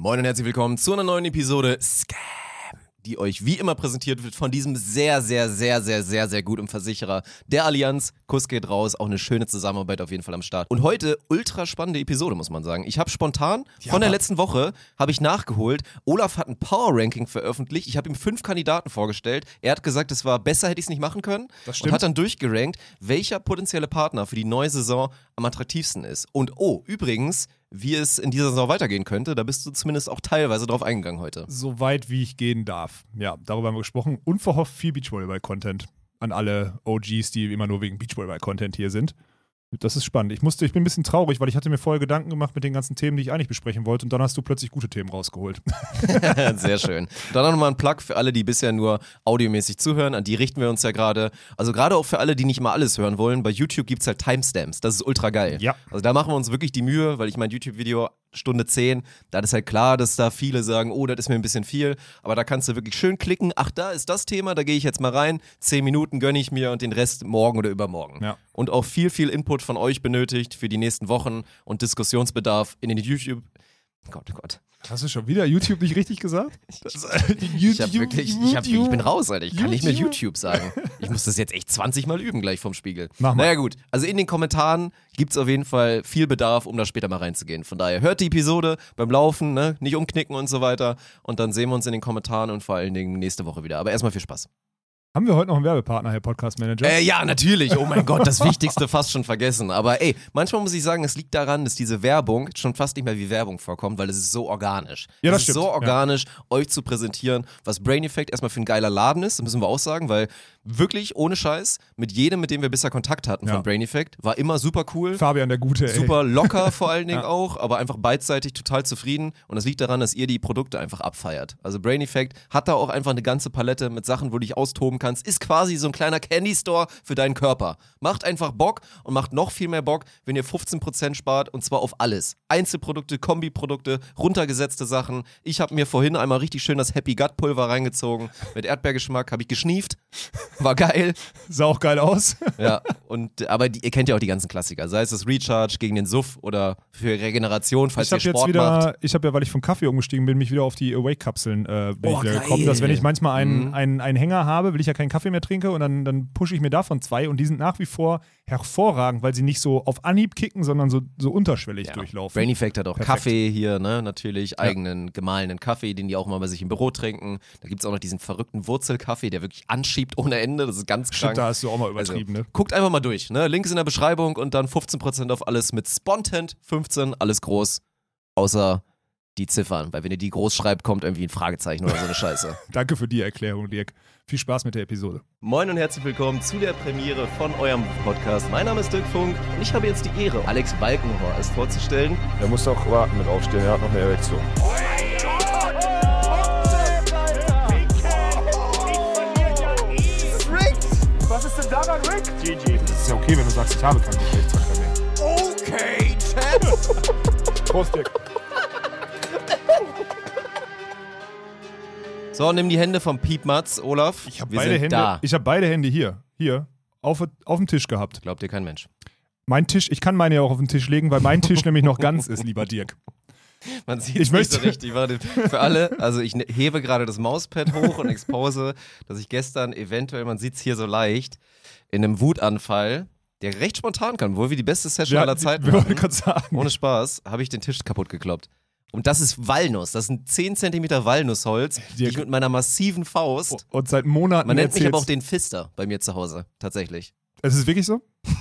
Moin und herzlich willkommen zu einer neuen Episode Scam, die euch wie immer präsentiert wird von diesem sehr, sehr, sehr, sehr, sehr, sehr guten Versicherer der Allianz. Kuss geht raus, auch eine schöne Zusammenarbeit auf jeden Fall am Start. Und heute ultra spannende Episode, muss man sagen. Ich habe spontan Ja, von der letzten Woche habe ich nachgeholt. Olaf hat ein Power Ranking veröffentlicht. Ich habe ihm fünf Kandidaten vorgestellt. Er hat gesagt, es war besser, hätte ich es nicht machen können. Das Und stimmt. hat dann durchgerankt, welcher potenzielle Partner für die neue Saison am attraktivsten ist. Und oh, übrigens, wie es in dieser Saison weitergehen könnte, da bist du zumindest auch teilweise drauf eingegangen heute. so weit wie ich gehen darf. Ja, darüber haben wir gesprochen. Unverhofft viel Beachvolleyball-Content an alle OGs, die immer nur wegen Beachvolleyball-Content hier sind. Das ist spannend. Ich musste, ich bin ein bisschen traurig, weil ich hatte mir vorher Gedanken gemacht mit den ganzen Themen, die ich eigentlich besprechen wollte, und dann hast du plötzlich gute Themen rausgeholt. Sehr schön. Dann auch nochmal ein Plug für alle, die bisher nur audiomäßig zuhören. An die richten wir uns ja gerade. Also gerade auch für alle, die nicht mal alles hören wollen. Bei YouTube gibt es halt Timestamps. Das ist ultra geil. Ja. Also da machen wir uns wirklich die Mühe, weil ich mein YouTube-Video Stunde 10, da ist halt klar, dass da viele sagen, oh, das ist mir ein bisschen viel. Aber da kannst du wirklich schön klicken. Ach, da ist das Thema, da gehe ich jetzt mal rein. Zehn Minuten gönne ich mir und den Rest morgen oder übermorgen. Ja. Und auch viel, viel Input von euch benötigt für die nächsten Wochen und Diskussionsbedarf in den YouTube. Gott, Gott. Hast du schon wieder YouTube nicht richtig gesagt? Das, Ich hab wirklich, ich, hab, ich bin raus, Alter. Ich kann nicht mehr YouTube. YouTube sagen. Ich muss das jetzt echt 20 Mal üben gleich vom Spiegel. Mach mal. Naja gut, also in den Kommentaren gibt es auf jeden Fall viel Bedarf, um da später mal reinzugehen. Von daher hört die Episode beim Laufen, ne? nicht umknicken und so weiter. Und dann sehen wir uns in den Kommentaren und vor allen Dingen nächste Woche wieder. Aber erstmal viel Spaß. Haben wir heute noch einen Werbepartner, Herr Podcast Manager? Äh, ja, natürlich. Oh mein Gott, das Wichtigste fast schon vergessen. Aber ey, manchmal muss ich sagen, es liegt daran, dass diese Werbung schon fast nicht mehr wie Werbung vorkommt, weil es ist so organisch. Ja, das es ist stimmt, so ja. organisch, euch zu präsentieren, was Brain Effect erstmal für ein geiler Laden ist, das müssen wir auch sagen, weil wirklich ohne Scheiß, mit jedem, mit dem wir bisher Kontakt hatten Ja. von Brain Effect, war immer super cool. Fabian der Gute, ey. Super locker vor allen Dingen Ja. auch, aber einfach beidseitig total zufrieden. Und das liegt daran, dass ihr die Produkte einfach abfeiert. Also Brain Effect hat da auch einfach eine ganze Palette mit Sachen, wo du dich austoben kannst. Ist quasi so ein kleiner Candy Store für deinen Körper. Macht einfach Bock und macht noch viel mehr Bock, wenn ihr 15% spart und zwar auf alles. Einzelprodukte, Kombiprodukte, runtergesetzte Sachen. Ich habe mir vorhin einmal richtig schön das Happy Gut Pulver reingezogen. Mit Erdbeergeschmack habe ich geschnieft. War geil. Sah auch geil aus. Ja, und aber die, ihr kennt ja auch die ganzen Klassiker, sei es das Recharge gegen den Suff oder für Regeneration, falls Ich ihr Sport macht. wieder, ich habe ja, weil ich vom Kaffee umgestiegen bin, mich wieder auf die Awake-Kapseln äh, Oh, gekommen, dass wenn ich manchmal einen, Mhm. einen, einen Hänger habe, will ich ja keinen Kaffee mehr trinke und dann, dann pushe ich mir davon zwei und die sind nach wie vor hervorragend, weil sie nicht so auf Anhieb kicken, sondern so, so unterschwellig Ja. durchlaufen. Brain Effect hat auch Perfekt. Kaffee hier, ne, natürlich, eigenen gemahlenen Kaffee, den die auch mal bei sich im Büro trinken. Da gibt es auch noch diesen verrückten Wurzelkaffee, der wirklich anschiebt ohne Ende, das ist ganz krank. Stimmt, da hast du auch mal Also, übertrieben, ne? Guckt einfach mal durch, ne? Link ist in der Beschreibung und dann 15% auf alles mit Spontent 15, alles groß, außer die Ziffern, weil wenn ihr die groß schreibt, kommt irgendwie ein Fragezeichen oder so eine Scheiße. Danke für die Erklärung, Dirk. Viel Spaß mit der Episode. Moin und herzlich willkommen zu der Premiere von eurem Podcast. Mein Name ist Dirk Funk und ich habe jetzt die Ehre, Alex Balkenhorst vorzustellen. Er muss auch warten mit aufstehen, er hat noch eine Erektion. Ist denn daran, Rick? GG. Das ist ja okay, wenn du sagst, ich habe keinen Geschlechtsverkehr mehr. Okay, Champ. Prost, Dick. So, nimm die Hände vom Piepmatz, Olaf. Ich habe Wir beide sind Hände. da. Ich habe beide Hände hier, hier auf, auf dem Tisch gehabt. Glaubt dir kein Mensch. Mein Tisch, ich kann meine ja auch auf den Tisch legen, weil mein Tisch nämlich noch ganz ist, lieber Dirk. Man sieht Ich es nicht so möchte- richtig. Warte, für alle, also ich ne- hebe gerade das Mauspad hoch und expose, dass ich gestern eventuell, man sieht es hier so leicht, in einem Wutanfall, der recht spontan kann, wohl wie die beste Session aller Zeiten hatten, ohne Spaß, habe ich den Tisch kaputt gekloppt. Und das ist Walnuss. Das sind 10 cm Walnussholz, die ich mit meiner massiven Faust. Und seit Monaten Man nennt mich aber auch den Fister bei mir zu Hause, tatsächlich. Es ist wirklich so?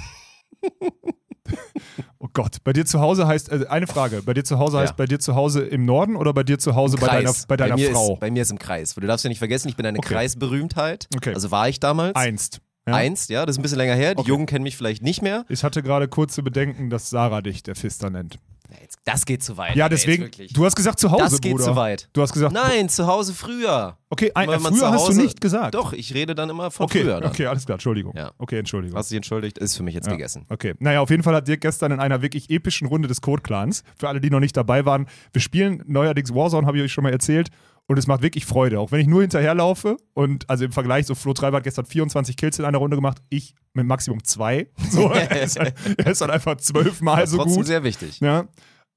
oh Gott, bei dir zu Hause heißt, äh, eine Frage, bei dir zu Hause Ja. heißt bei dir zu Hause im Norden oder bei dir zu Hause bei deiner, bei deiner mir Frau? Ist, bei mir ist im Kreis. Du darfst ja nicht vergessen, ich bin eine Okay. Kreisberühmtheit. Okay. Also war ich damals. Einst. Ja? Einst, ja, das ist ein bisschen länger her. Die Okay. Jungen kennen mich vielleicht nicht mehr. Ich hatte gerade kurze Bedenken, dass Sarah dich der Fister nennt. Ja, jetzt, das geht zu weit. Ja, deswegen, du hast gesagt zu Hause, das geht Bruder. zu weit. Du hast gesagt, Nein, zu Hause früher. okay, ein, früher zu hast du Hause- nicht gesagt. Doch, ich rede dann immer von okay, früher. Dann. okay, alles klar, Entschuldigung. Ja. Okay, Entschuldigung. Hast du dich entschuldigt, ist für mich jetzt Ja, gegessen. Okay. Naja, auf jeden Fall hat Dirk gestern in einer wirklich epischen Runde des Code-Clans, für alle, die noch nicht dabei waren, wir spielen neuerdings Warzone, habe ich euch schon mal erzählt, und es macht wirklich Freude. Auch wenn ich nur hinterherlaufe und also im Vergleich, so Flo Treiber hat gestern 24 Kills in einer Runde gemacht, ich mit Maximum zwei. So, er, ist halt, er ist halt einfach zwölfmal so Trotzdem gut. sehr wichtig. Ja.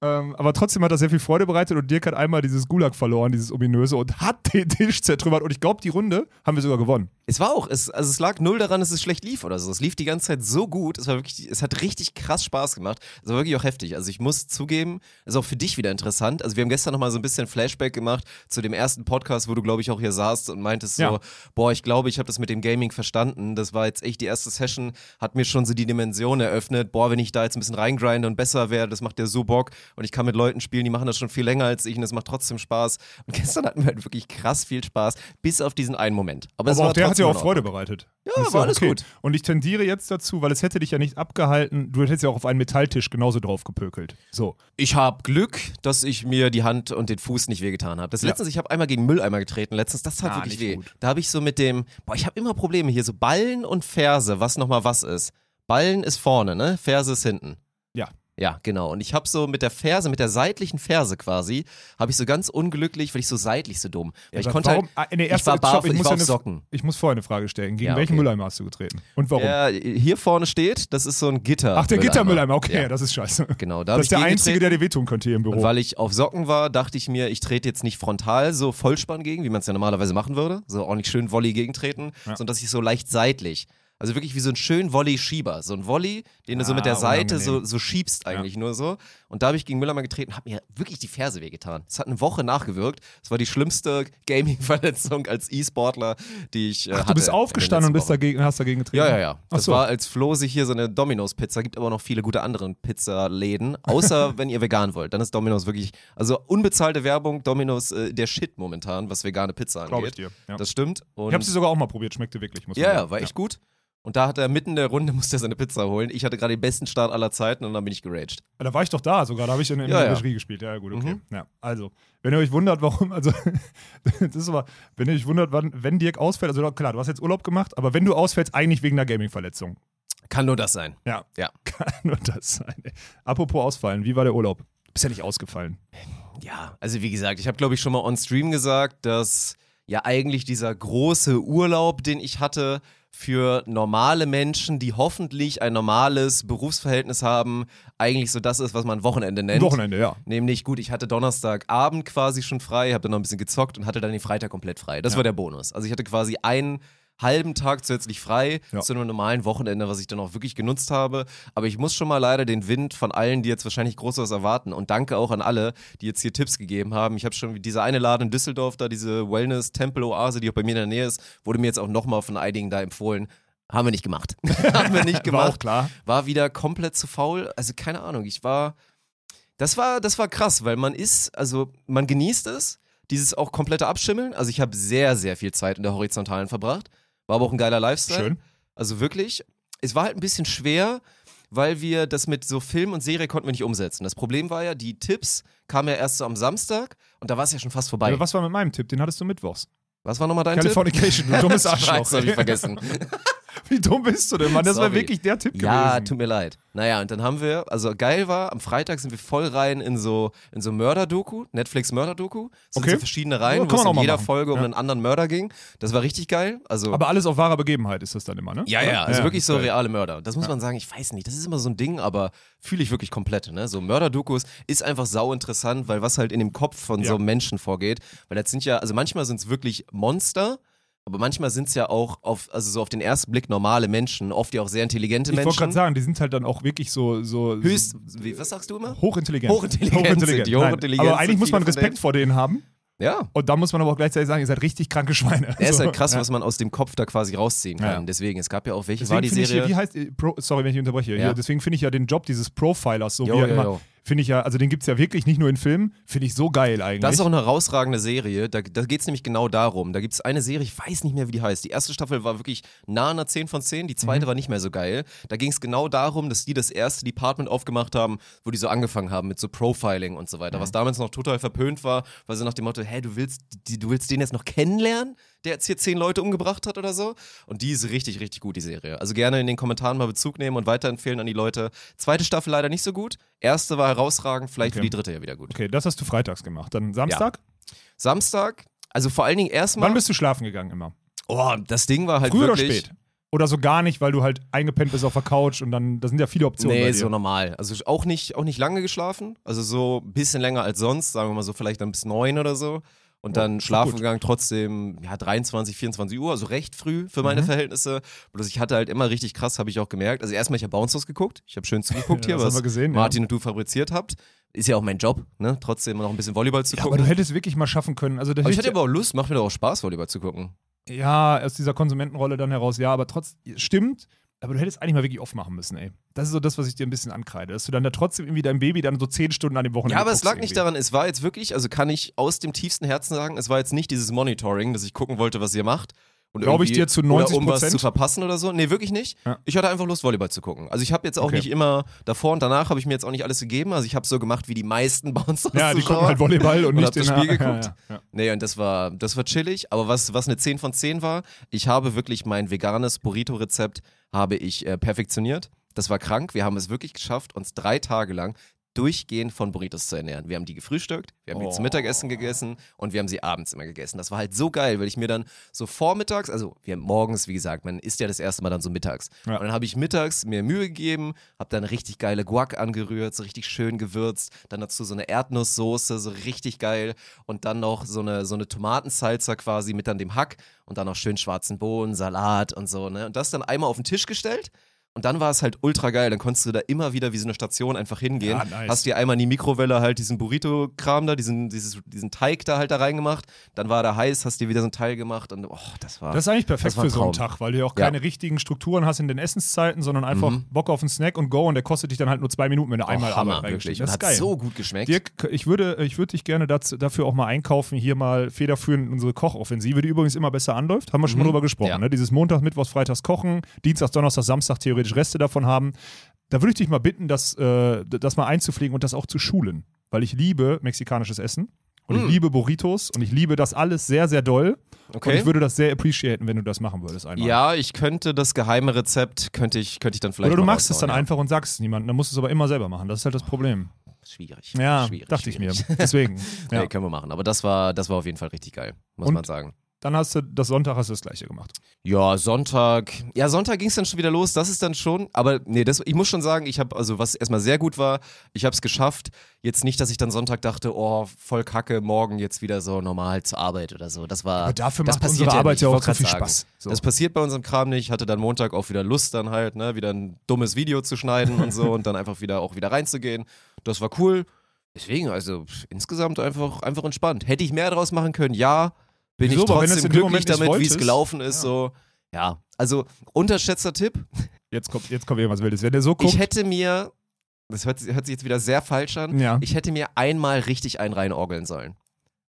Ähm, aber trotzdem hat er sehr viel Freude bereitet und Dirk hat einmal dieses Gulag verloren, dieses ominöse, und hat den Tisch zertrümmert. Und ich glaube, die Runde haben wir sogar gewonnen. Es war auch, es, also es lag null daran, dass es schlecht lief oder so. Es lief die ganze Zeit so gut. Es war wirklich, es hat richtig krass Spaß gemacht. Es war wirklich auch heftig. Also ich muss zugeben, ist auch für dich wieder interessant. Also wir haben gestern nochmal so ein bisschen Flashback gemacht zu dem ersten Podcast, wo du, glaube ich, auch hier saßt und meintest so, Ja. boah, ich glaube, ich habe das mit dem Gaming verstanden. Das war jetzt echt die erste Session, hat mir schon so die Dimension eröffnet. Boah, wenn ich da jetzt ein bisschen reingrinde und besser werde, das macht ja so Bock. Und ich kann mit Leuten spielen, die machen das schon viel länger als ich und es macht trotzdem Spaß. Und gestern hatten wir halt wirklich krass viel Spaß, bis auf diesen einen Moment. Aber, Aber auch der hat in auch. Freude bereitet. Ja, Das war alles gut. Und ich tendiere jetzt dazu, weil es hätte dich ja nicht abgehalten, du hättest ja auch auf einen Metalltisch genauso drauf gepökelt. So. Ich habe Glück, dass ich mir die Hand und den Fuß nicht wehgetan habe. Das Ja. letztens, ich habe einmal gegen Mülleimer getreten, letztens, das tat Ah, wirklich weh. gut. Da habe ich so mit dem, boah, ich habe immer Probleme hier, so Ballen und Ferse, was nochmal was ist. Ballen ist vorne, ne? Ferse ist hinten. Ja. Ja, genau. Und ich habe so mit der Ferse, mit der seitlichen Ferse quasi, habe ich so ganz unglücklich, weil ich so seitlich so dumm. Weil ich Aber konnte warum, halt, ah, nee, ich erst, war stopp, barfuß, ich muss war ja auf eine, Socken. Ich muss vorher eine Frage stellen. Gegen Ja, welchen okay. Mülleimer hast du getreten? Und warum? Ja, hier vorne steht, das ist so ein Gitter. Ach, der Gittermülleimer, okay, Ja. das ist scheiße. Genau, da Das ist ich der Einzige, getreten. der dir wehtun könnte hier im Büro. Und weil ich auf Socken war, dachte ich mir, ich trete jetzt nicht frontal so Vollspann gegen, wie man es ja normalerweise machen würde. So ordentlich schön Volley gegentreten, Ja. sondern dass ich so leicht seitlich. Also wirklich wie so ein schön Volley-Schieber. So ein Volley, den du so mit der Ah, Seite so, so schiebst eigentlich nur so. Und da habe ich gegen Müllermann getreten, habe mir wirklich die Ferse wehgetan. Es hat eine Woche nachgewirkt. Es war die schlimmste Gaming-Verletzung als E-Sportler, die ich äh, Ach, hatte. du bist aufgestanden und bist dagegen, hast dagegen getreten? ja, ja, ja. Das so. war, als Flo sich hier so eine Domino's-Pizza gibt, aber noch viele gute andere Pizzaläden. Außer wenn ihr vegan wollt. Dann ist Domino's wirklich, also unbezahlte Werbung, Domino's äh, der Shit momentan, was vegane Pizza Glaube ich angeht. dir. Ja. Das stimmt. Und Ich habe sie sogar auch mal probiert, schmeckte wirklich. Muss ja, ja, war echt gut. Und da hat er mitten in der Runde, musste er seine Pizza holen. Ich hatte gerade den besten Start aller Zeiten und dann bin ich geraged. Ja, Da war ich doch da sogar, da habe ich in, in Ja, der ja. Regie gespielt. Ja, ja, gut, okay. Mhm. Ja, also, wenn ihr euch wundert, warum, also, das ist aber, wenn ihr euch wundert, wann, wenn Dirk ausfällt, also klar, du hast jetzt Urlaub gemacht, aber wenn du ausfällst, eigentlich wegen einer Gaming-Verletzung. Kann nur das sein. Ja. Ja. Kann nur das sein. ey. Apropos ausfallen, wie war der Urlaub? Bist ja nicht ausgefallen. Ja, also wie gesagt, ich habe glaube ich schon mal on Stream gesagt, dass ja eigentlich dieser große Urlaub, den ich hatte, für normale Menschen, die hoffentlich ein normales Berufsverhältnis haben, eigentlich so das ist, was man Wochenende nennt. Wochenende, ja. Nämlich, gut, ich hatte Donnerstagabend quasi schon frei, habe dann noch ein bisschen gezockt und hatte dann den Freitag komplett frei. Das Ja. war der Bonus. Also ich hatte quasi einen halben Tag zusätzlich frei Ja. zu einem normalen Wochenende, was ich dann auch wirklich genutzt habe. Aber ich muss schon mal leider den Wind von allen, die jetzt wahrscheinlich groß was erwarten und danke auch an alle, die jetzt hier Tipps gegeben haben. Ich habe schon diese eine Laden in Düsseldorf, da diese Wellness-Tempel-Oase, die auch bei mir in der Nähe ist, wurde mir jetzt auch nochmal von einigen da empfohlen. Haben wir nicht gemacht. haben wir nicht gemacht War auch klar. war wieder komplett zu faul. Also keine Ahnung, ich war. Das war, das war krass, weil man ist, also man genießt es, dieses auch komplette Abschimmeln. Also ich habe sehr, sehr viel Zeit in der Horizontalen verbracht. War aber auch ein geiler Lifestyle. Schön. Also wirklich. Es war halt ein bisschen schwer, weil wir das mit so Film und Serie konnten wir nicht umsetzen. Das Problem war ja, die Tipps kamen ja erst so am Samstag und da war es ja schon fast vorbei. Aber was war mit meinem Tipp? Den hattest du mittwochs. Was war nochmal dein Californication, du dummes Tipp? Arschloch. Scheiße, hab ich vergessen. Wie dumm bist du denn, Mann? Das war wirklich der Tipp Ja, gewesen. tut mir leid. Naja, und dann haben wir, also geil war, am Freitag sind wir voll rein in so, in so Mörder-Doku, Netflix Mörder-Doku. Es sind Okay. so verschiedene Reihen, Ja, wo es in jeder machen. Folge um Ja. einen anderen Mörder ging. Das war richtig geil. Also, Aber alles auf wahrer Begebenheit ist das dann immer, ne? ja, ja, also wirklich so geil. reale Mörder. Das muss man sagen, ich weiß nicht, das ist immer so ein Ding, aber fühle ich wirklich komplett. Ne? So Mörder-Dokus ist einfach sau interessant, weil was halt in dem Kopf von Ja. so einem Menschen vorgeht. Weil das sind ja, also manchmal sind es wirklich Monster. Aber manchmal sind es ja auch auf, also so auf den ersten Blick normale Menschen, oft ja auch sehr intelligente Ich wollte Menschen. gerade sagen, die sind halt dann auch wirklich so, so Höchst, wie, was sagst du immer? hochintelligent. Hochintelligent sind die, hochintelligent Aber eigentlich muss man Respekt vor denen haben. Ja. Und da muss man aber auch gleichzeitig sagen, ihr seid richtig kranke Schweine. Ist So, halt krass, ja. was man aus dem Kopf da quasi rausziehen kann. Ja. Deswegen, es gab ja auch, welche Deswegen war die ich Serie? hier, wie heißt, Pro, sorry, wenn ich unterbreche, Ja. hier, deswegen finde ich ja den Job dieses Profilers, so Jo, wie er jo, immer, jo. Finde ich ja, also den gibt es ja wirklich nicht nur in Filmen, finde ich so geil eigentlich. Das ist auch eine herausragende Serie. Da, da geht es nämlich genau darum. Da gibt es eine Serie, ich weiß nicht mehr, wie die heißt. Die erste Staffel war wirklich nah an einer 10 von 10, die zweite Mhm. war nicht mehr so geil. Da ging es genau darum, dass die das erste Department aufgemacht haben, wo die so angefangen haben mit so Profiling und so weiter. Mhm. Was damals noch total verpönt war, weil sie nach dem Motto, hä, du willst, die, du willst den jetzt noch kennenlernen? Der jetzt hier zehn Leute umgebracht hat oder so. Und die ist richtig, richtig gut, die Serie. Also gerne in den Kommentaren mal Bezug nehmen und weiterempfehlen an die Leute. Zweite Staffel leider nicht so gut. Erste war herausragend, vielleicht Okay. für die dritte ja wieder gut. Okay, das hast du freitags gemacht. Dann Samstag? Samstag, also vor allen Dingen erstmal. Wann bist du schlafen gegangen immer? Oh, das Ding war halt Früh oder wirklich. spät? Oder so gar nicht, weil du halt eingepennt bist auf der Couch und dann, da sind ja viele Optionen. Nee, so normal. Also auch nicht, auch nicht lange geschlafen. Also so ein bisschen länger als sonst, sagen wir mal so vielleicht dann bis neun oder so. Und dann ist schlafen gut. gegangen trotzdem, ja, 23, 24 Uhr, also recht früh für meine Mhm. Verhältnisse. Bloß ich hatte halt immer richtig krass, habe ich auch gemerkt. Also erstmal, ich habe Bounce House geguckt. Ich habe schön zugeguckt Ja, hier, was gesehen, ja. Martin und du fabriziert habt. Ist ja auch mein Job, ne? Trotzdem noch ein bisschen Volleyball zu Ja, aber gucken. du hättest wirklich mal schaffen können. Also, aber ich hätte hatte aber auch Lust, macht mir doch auch Spaß, Volleyball zu gucken. Ja, aus dieser Konsumentenrolle dann heraus, ja, aber trotz, stimmt, aber du hättest eigentlich mal wirklich aufmachen müssen, ey. Das ist so das, was ich dir ein bisschen ankreide, dass du dann da trotzdem irgendwie dein Baby dann so zehn Stunden an dem Wochenende Ja, aber es lag nicht irgendwie. daran, es war jetzt wirklich, also kann ich aus dem tiefsten Herzen sagen, es war jetzt nicht dieses Monitoring, dass ich gucken wollte, was ihr macht. Und Glaube ich dir zu 90 Oder um was zu verpassen oder so. Nee, wirklich nicht. Ja. Ich hatte einfach Lust, Volleyball zu gucken. Also ich habe jetzt auch Okay. nicht immer, davor und danach habe ich mir jetzt auch nicht alles gegeben. Also ich habe so gemacht wie die meisten Bouncer. Ja, die gucken halt Volleyball und, Und nicht das Spiel ja, geguckt. Ja, ja. Nee, und das war, das war chillig. Aber was, was eine 10 von 10 war, ich habe wirklich mein veganes Burrito-Rezept habe ich äh, perfektioniert. Das war krank. Wir haben es wirklich geschafft, uns drei Tage lang durchgehend von Burritos zu ernähren. Wir haben die gefrühstückt, wir haben die zum Oh. Mittagessen gegessen und wir haben sie abends immer gegessen. Das war halt so geil, weil ich mir dann so vormittags, also wir morgens, wie gesagt, man isst ja das erste Mal dann so mittags. Ja. Und dann habe ich mittags mir Mühe gegeben, habe dann richtig geile Guac angerührt, so richtig schön gewürzt, dann dazu so eine Erdnusssoße, so richtig geil und dann noch so eine, so eine Tomatensalsa quasi mit dann dem Hack und dann noch schön schwarzen Bohnen, Salat und so, ne? Und das dann einmal auf den Tisch gestellt. Und dann war es halt ultra geil. Dann konntest du da immer wieder wie so eine Station einfach hingehen. Ja, nice. Hast dir einmal in die Mikrowelle halt diesen Burrito-Kram da, diesen, dieses, diesen Teig da halt da reingemacht. Dann war der heiß, hast dir wieder so ein Teil gemacht und oh, das war. Das ist eigentlich perfekt für so einen. Tag, weil du ja auch Ja. keine richtigen Strukturen hast in den Essenszeiten, sondern einfach Mhm. Bock auf einen Snack und go und der kostet dich dann halt nur zwei Minuten, wenn du oh, einmal Hammer, wirklich. Das ist hat geil. so gut geschmeckt. Dirk, ich würde, ich würde dich gerne dazu, dafür auch mal einkaufen, hier mal federführend unsere Kochoffensive, die übrigens immer besser anläuft. Haben wir schon mal Mhm. drüber gesprochen. Ja. Ne? Dieses Montag, Mittwochs, Freitags kochen, Dienstags, Donnerstag, Samstag theoretisch Reste davon haben. Da würde ich dich mal bitten, das, äh, das mal einzupflegen und das auch zu schulen. Weil ich liebe mexikanisches Essen und ich Mm. liebe Burritos und ich liebe das alles sehr, sehr doll. Und okay. ich würde das sehr appreciaten, wenn du das machen würdest einmal. Ja, ich könnte das geheime Rezept, könnte ich, könnte ich dann vielleicht Oder du machst es dann raushauen, einfach und sagst es niemandem. Dann musst du es aber immer selber machen. Das ist halt das Problem. Ja. Schwierig. Ja, schwierig, dachte schwierig. ich mir. Deswegen. ja. Nee, können wir machen. Aber das war, das war auf jeden Fall richtig geil, muss Und? man sagen. Dann hast du das Sonntag hast du das gleiche gemacht. Ja, Sonntag. Ja, Sonntag ging es dann schon wieder los. Das ist dann schon. Aber nee, das, ich muss schon sagen, ich habe, also was erstmal sehr gut war, ich habe es geschafft. Jetzt nicht, dass ich dann Sonntag dachte, oh, voll kacke, morgen jetzt wieder so normal zur Arbeit oder so. Das war. Aber dafür das macht passiert unsere Arbeit nicht. ja auch so viel sagen. Spaß. So. Das passiert bei unserem Kram nicht. Ich hatte dann Montag auch wieder Lust, dann halt, ne, wieder ein dummes Video zu schneiden und so und dann einfach wieder auch wieder reinzugehen. Das war cool. Deswegen, also insgesamt einfach, einfach entspannt. Hätte ich mehr draus machen können, ja. Bin Wieso? ich trotzdem glücklich damit, wie es gelaufen ist. Ja. So, ja. Also, unterschätzter Tipp. Jetzt kommt, jetzt kommt irgendwas Wildes. Wenn der so guckt. Ich hätte mir, das hört, hört sich jetzt wieder sehr falsch an, ja. ich hätte mir einmal richtig einen reinorgeln sollen.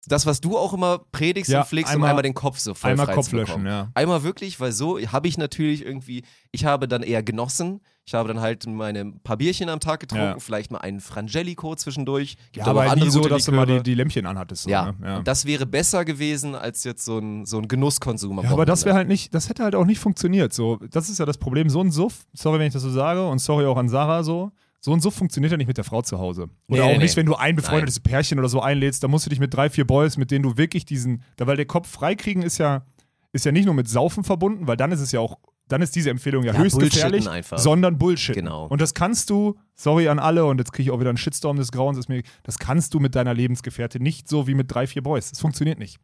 Das, was du auch immer predigst Ja, und pflegst, um einmal- einmal den Kopf so voll Einmal Kopf löschen, ja. Einmal wirklich, weil so habe ich natürlich irgendwie, ich habe dann eher genossen. Ich habe dann halt meine paar Bierchen am Tag getrunken, Ja. vielleicht mal einen Frangelico zwischendurch. Gibt Ja, aber auch nie so, dass du mal die, Liköre. die Lämpchen anhattest. So, ja. ne? ja. das wäre besser gewesen als jetzt so ein, so ein Genusskonsum. Ja, aber das wäre halt nicht, das hätte halt auch nicht funktioniert. So, das ist ja das Problem. So ein Suff, sorry, wenn ich das so sage, und sorry auch an Sarah so. So ein Suff funktioniert ja nicht mit der Frau zu Hause. Oder Nee, auch nee. nicht, wenn du ein befreundetes Pärchen oder so einlädst, da musst du dich mit drei, vier Boys, mit denen du wirklich diesen, da, weil der Kopf freikriegen ist ja, ist ja nicht nur mit Saufen verbunden, weil dann ist es ja auch, dann ist diese Empfehlung ja, Ja, höchst gefährlich, einfach. sondern Bullshit. Genau. Und das kannst du, sorry an alle, und jetzt kriege ich auch wieder einen Shitstorm des Grauens, ist mir, das kannst du mit deiner Lebensgefährtin nicht so wie mit drei, vier Boys. Das funktioniert nicht.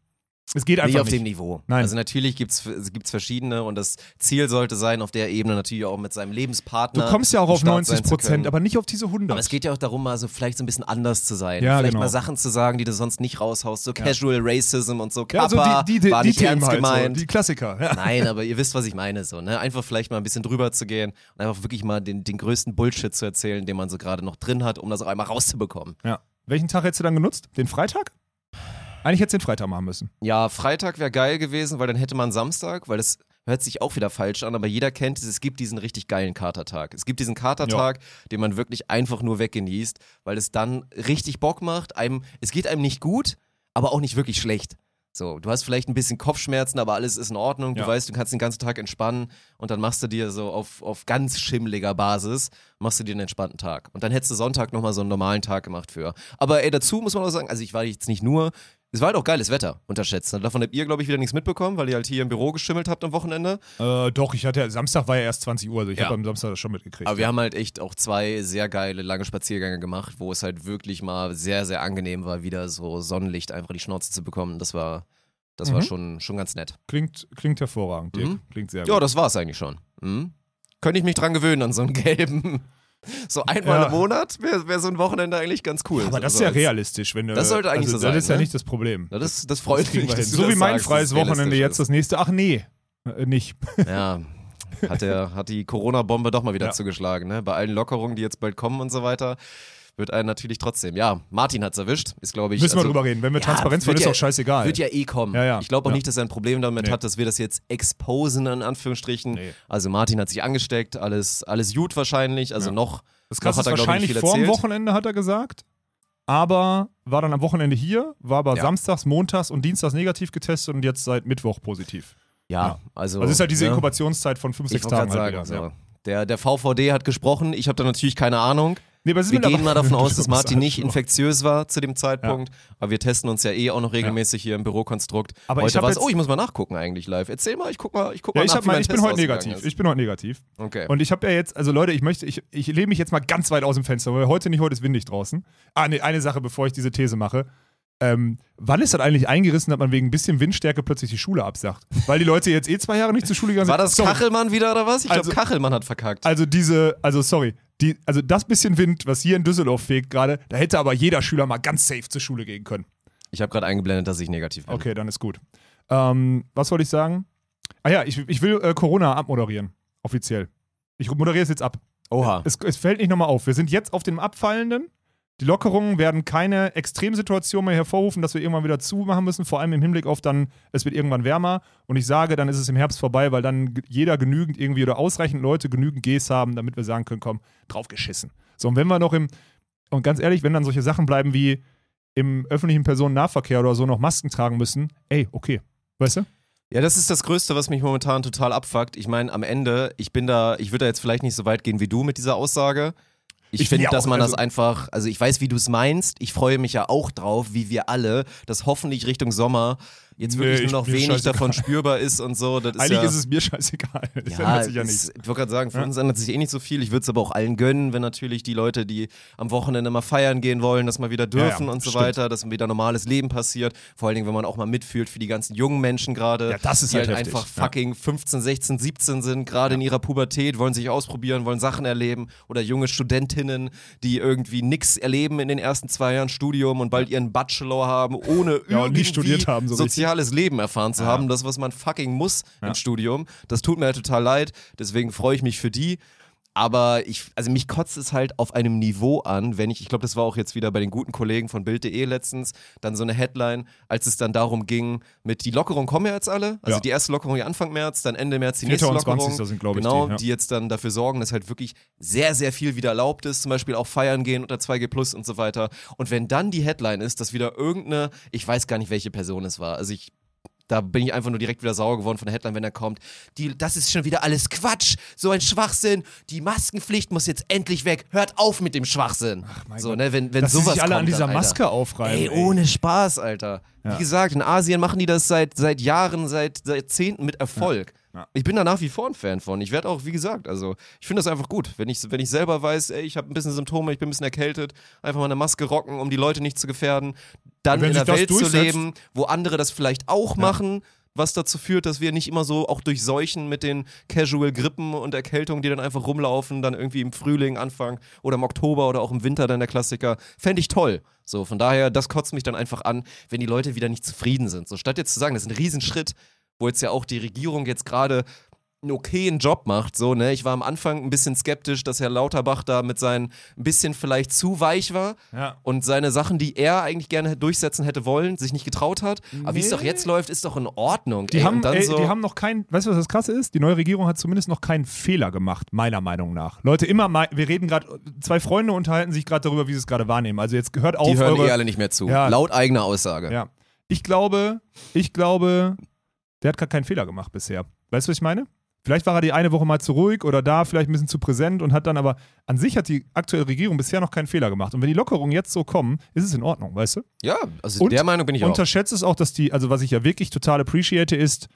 Es geht Nicht einfach auf nicht. dem Niveau. Nein. Also natürlich gibt es verschiedene und das Ziel sollte sein, auf der Ebene natürlich auch mit seinem Lebenspartner. Du kommst ja auch auf Start 90 sein zu Prozent, aber nicht auf diese 100. Aber es geht ja auch darum, mal so vielleicht so ein bisschen anders zu sein. Ja, vielleicht genau. mal Sachen zu sagen, die du sonst nicht raushaust. So Casual Racism und so. ja, Kappa, also die, die, die, war die nicht Themen ernst halt gemeint. so, die Klassiker. Ja. Nein, aber ihr wisst, was ich meine. So, ne? Einfach vielleicht mal ein bisschen drüber zu gehen und einfach wirklich mal den, den größten Bullshit zu erzählen, den man so gerade noch drin hat, um das auch einmal rauszubekommen. Ja. Welchen Tag hättest du dann genutzt? Den Freitag? Eigentlich hättest du den Freitag machen müssen. Ja, Freitag wäre geil gewesen, weil dann hätte man Samstag, weil das hört sich auch wieder falsch an, aber jeder kennt es, es gibt diesen richtig geilen Katertag. Es gibt diesen Katertag, den man wirklich einfach nur weggenießt, weil es dann richtig Bock macht. Einem, es geht einem nicht gut, aber auch nicht wirklich schlecht. So, du hast vielleicht ein bisschen Kopfschmerzen, aber alles ist in Ordnung. Du Ja. weißt, du kannst den ganzen Tag entspannen und dann machst du dir so auf, auf ganz schimmeliger Basis, machst du dir einen entspannten Tag. Und dann hättest du Sonntag nochmal so einen normalen Tag gemacht für. Aber ey, dazu muss man auch sagen, also ich war jetzt nicht nur, Es war halt auch geiles Wetter, unterschätzt. Davon habt ihr, glaube ich, wieder nichts mitbekommen, weil ihr halt hier im Büro geschimmelt habt am Wochenende. Äh, doch, ich hatte, Samstag war ja erst 20 Uhr, also ich Ja. habe am Samstag das schon mitgekriegt. Aber wir haben halt echt auch zwei sehr geile lange Spaziergänge gemacht, wo es halt wirklich mal sehr, sehr angenehm war, wieder so Sonnenlicht einfach die Schnauze zu bekommen. Das war, das war Mhm. schon, schon ganz nett. klingt, klingt hervorragend, Dirk. Mhm. Klingt sehr Ja, gut. das war's eigentlich schon. Mhm. Könnte ich mich dran gewöhnen an so einen gelben. So einmal Ja. im Monat wäre wär so ein Wochenende eigentlich ganz cool. aber das ist ja realistisch, wenn du. Das sollte eigentlich also, so sein, Das ist ja ne? nicht das Problem. Ja, das, das freut Das mich. du So wie mein freies Wochenende jetzt das nächste. Ach nee, äh, nicht. Ja, hat, der, hat die Corona-Bombe doch mal wieder Ja. zugeschlagen. Ne? Bei allen Lockerungen, die jetzt bald kommen und so weiter, wird einen natürlich trotzdem. Ja, Martin hat's erwischt. Ist, glaube ich. Müssen wir also, drüber reden. Wenn wir Ja, Transparenz wollen, ist ja- auch scheißegal. Wird ja eh kommen. Ja, ja. Ich glaube auch nicht, dass er ein Problem damit Nee. hat, dass wir das jetzt exposen, in Anführungsstrichen. Nee. Also Martin hat sich angesteckt, alles, alles gut wahrscheinlich. Also noch, das noch hat er, glaube ich, wahrscheinlich nicht viel vor dem erzählt. Wochenende, hat er gesagt. Aber war dann am Wochenende hier, war aber samstags, montags und dienstags negativ getestet und jetzt seit Mittwoch positiv. Ja, also. Also ist halt diese ne? Inkubationszeit von fünf, Ich sechs Tagen halt sagen, wieder. so. Der, der VVD hat gesprochen, ich habe da natürlich keine Ahnung. Nee, es Wir gehen mal davon aus, dass Martin halt nicht infektiös war zu dem Zeitpunkt, aber wir testen uns ja eh auch noch regelmäßig hier im Bürokonstrukt. Aber ich heute war's, jetzt- oh, ich muss mal nachgucken eigentlich live. Erzähl mal, ich guck mal, ich guck Ja, mal ich, nach, mal, ich bin heute negativ. ist. Ich bin heute negativ. Okay. Und ich habe ja jetzt, also Leute, ich möchte, ich, ich lehne mich jetzt mal ganz weit aus dem Fenster, weil heute nicht, heute ist windig draußen. Ah, nee, eine Sache, bevor ich diese These mache. Ähm, wann ist das eigentlich eingerissen, dass man wegen ein bisschen Windstärke plötzlich die Schule absagt? Weil die Leute jetzt eh zwei Jahre nicht zur Schule gegangen sind. War das Sorry. Kachelmann wieder oder was? Ich Also- glaube, Kachelmann hat verkackt. Also diese, also sorry, die, also das bisschen Wind, was hier in Düsseldorf fegt gerade, da hätte aber jeder Schüler mal ganz safe zur Schule gehen können. Ich habe gerade eingeblendet, dass ich negativ bin. Okay, dann ist gut. Ähm, was wollte ich sagen? Ah ja, ich, ich will äh, Corona abmoderieren. Offiziell. Ich moderiere es jetzt ab. Oha. Es, es fällt nicht nochmal auf. Wir sind jetzt auf dem Abfallenden. Die Lockerungen werden keine Extremsituation mehr hervorrufen, dass wir irgendwann wieder zumachen müssen, vor allem im Hinblick auf dann, es wird irgendwann wärmer. Und ich sage, dann ist es im Herbst vorbei, weil dann jeder genügend irgendwie oder ausreichend Leute genügend Gs haben, damit wir sagen können, komm, drauf geschissen. So, und wenn wir noch im, und ganz ehrlich, wenn dann solche Sachen bleiben wie im öffentlichen Personennahverkehr oder so noch Masken tragen müssen, ey, okay. Weißt du? Ja, das ist das Größte, was mich momentan total abfuckt. Ich meine, am Ende, ich bin da, ich würde da jetzt vielleicht nicht so weit gehen wie du mit dieser Aussage. Ich, Ich finde, ja dass man also- das einfach, also ich weiß, wie du es meinst. Ich freue mich ja auch drauf, wie wir alle, dass hoffentlich Richtung Sommer jetzt Nee, wirklich ich- nur noch wenig davon spürbar ist und so. Das ist Eigentlich ja, ist es mir scheißegal. Das ja, ändert sich ja nichts. Ich wollte gerade sagen, für Ja. uns ändert sich eh nicht so viel. Ich würde es aber auch allen gönnen, wenn natürlich die Leute, die am Wochenende mal feiern gehen wollen, dass mal wieder dürfen ja, und so stimmt. weiter, dass wieder normales Leben passiert. Vor allen Dingen, wenn man auch mal mitfühlt für die ganzen jungen Menschen gerade, Ja, das ist die halt halt einfach fucking 15, 16, 17 sind, gerade in ihrer Pubertät, wollen sich ausprobieren, wollen Sachen erleben. Oder junge Studentinnen, die irgendwie nix erleben in den ersten zwei Jahren Studium und bald ihren Bachelor haben, ohne Ja, irgendwie studiert haben, so richtig. Soziales Leben erfahren zu Ja. haben. Das, was man fucking muss Ja. im Studium. Das tut mir halt total leid. Deswegen freue ich mich für die. Aber ich, also mich kotzt es halt auf einem Niveau an, wenn ich, ich glaube, das war auch jetzt wieder bei den guten Kollegen von Bild.de letztens, dann so eine Headline, als es dann darum ging, mit die Lockerung kommen ja jetzt alle. Also Ja. die erste Lockerung ja Anfang März, dann Ende März die 4. nächste Lockerung. 20. sind, glaube ich, genau, die, ja. die jetzt dann dafür sorgen, dass halt wirklich sehr, sehr viel wieder erlaubt ist, zum Beispiel auch feiern gehen unter 2G Plus und so weiter. Und wenn dann die Headline ist, dass wieder irgendeine, ich weiß gar nicht, welche Person es war, also ich da bin ich einfach nur direkt wieder sauer geworden von der Headline, wenn er kommt. Die, das ist schon wieder alles Quatsch, so ein Schwachsinn. Die Maskenpflicht muss jetzt endlich weg. Hört auf mit dem Schwachsinn. mein so, Gott. ne, wenn, wenn Dass sie sowas sich alle kommt, an dieser dann. Maske aufreiben. Ey, ohne Spaß, Alter. Ja. Wie gesagt, in Asien machen die das seit, seit Jahren, seit seit Jahrzehnten mit Erfolg. Ja. Ich bin da nach wie vor ein Fan von. Ich werde auch, wie gesagt, also ich finde das einfach gut. Wenn ich, wenn ich selber weiß, ey, ich habe ein bisschen Symptome, ich bin ein bisschen erkältet, einfach mal eine Maske rocken, um die Leute nicht zu gefährden, dann in der Welt zu leben, wo andere das vielleicht auch machen, was dazu führt, dass wir nicht immer so auch durch Seuchen mit den Casual-Grippen und Erkältungen, die dann einfach rumlaufen, dann irgendwie im Frühling anfangen oder im Oktober oder auch im Winter dann der Klassiker, fände ich toll. So, von daher, das kotzt mich dann einfach an, wenn die Leute wieder nicht zufrieden sind. So, statt jetzt zu sagen, das ist ein Riesenschritt, wo jetzt ja auch die Regierung jetzt gerade einen okayen Job macht. So, ne? Ich war am Anfang ein bisschen skeptisch, dass Herr Lauterbach da mit seinen ein bisschen vielleicht zu weich war Ja. und seine Sachen, die er eigentlich gerne durchsetzen hätte wollen, sich nicht getraut hat. Aber wie es Nee. doch jetzt läuft, ist doch in Ordnung. Die, ey. haben, ey, so, die haben noch keinen, weißt du, was das krasse ist? Die neue Regierung hat zumindest noch keinen Fehler gemacht, meiner Meinung nach. Leute, immer mal, wir reden gerade, zwei Freunde unterhalten sich gerade darüber, wie sie es gerade wahrnehmen. Also jetzt hört auf die hören eure, eh alle nicht mehr zu. Ja. Laut eigener Aussage. Ja. Ich glaube, ich glaube, der hat gar keinen Fehler gemacht bisher. Weißt du, was ich meine? Vielleicht war er die eine Woche mal zu ruhig oder da vielleicht ein bisschen zu präsent und hat dann aber an sich hat die aktuelle Regierung bisher noch keinen Fehler gemacht. Und wenn die Lockerungen jetzt so kommen, ist es in Ordnung, weißt du? Ja, also Und der Meinung bin ich auch. Unterschätzt es auch, dass die, also was ich ja wirklich total appreciate ist,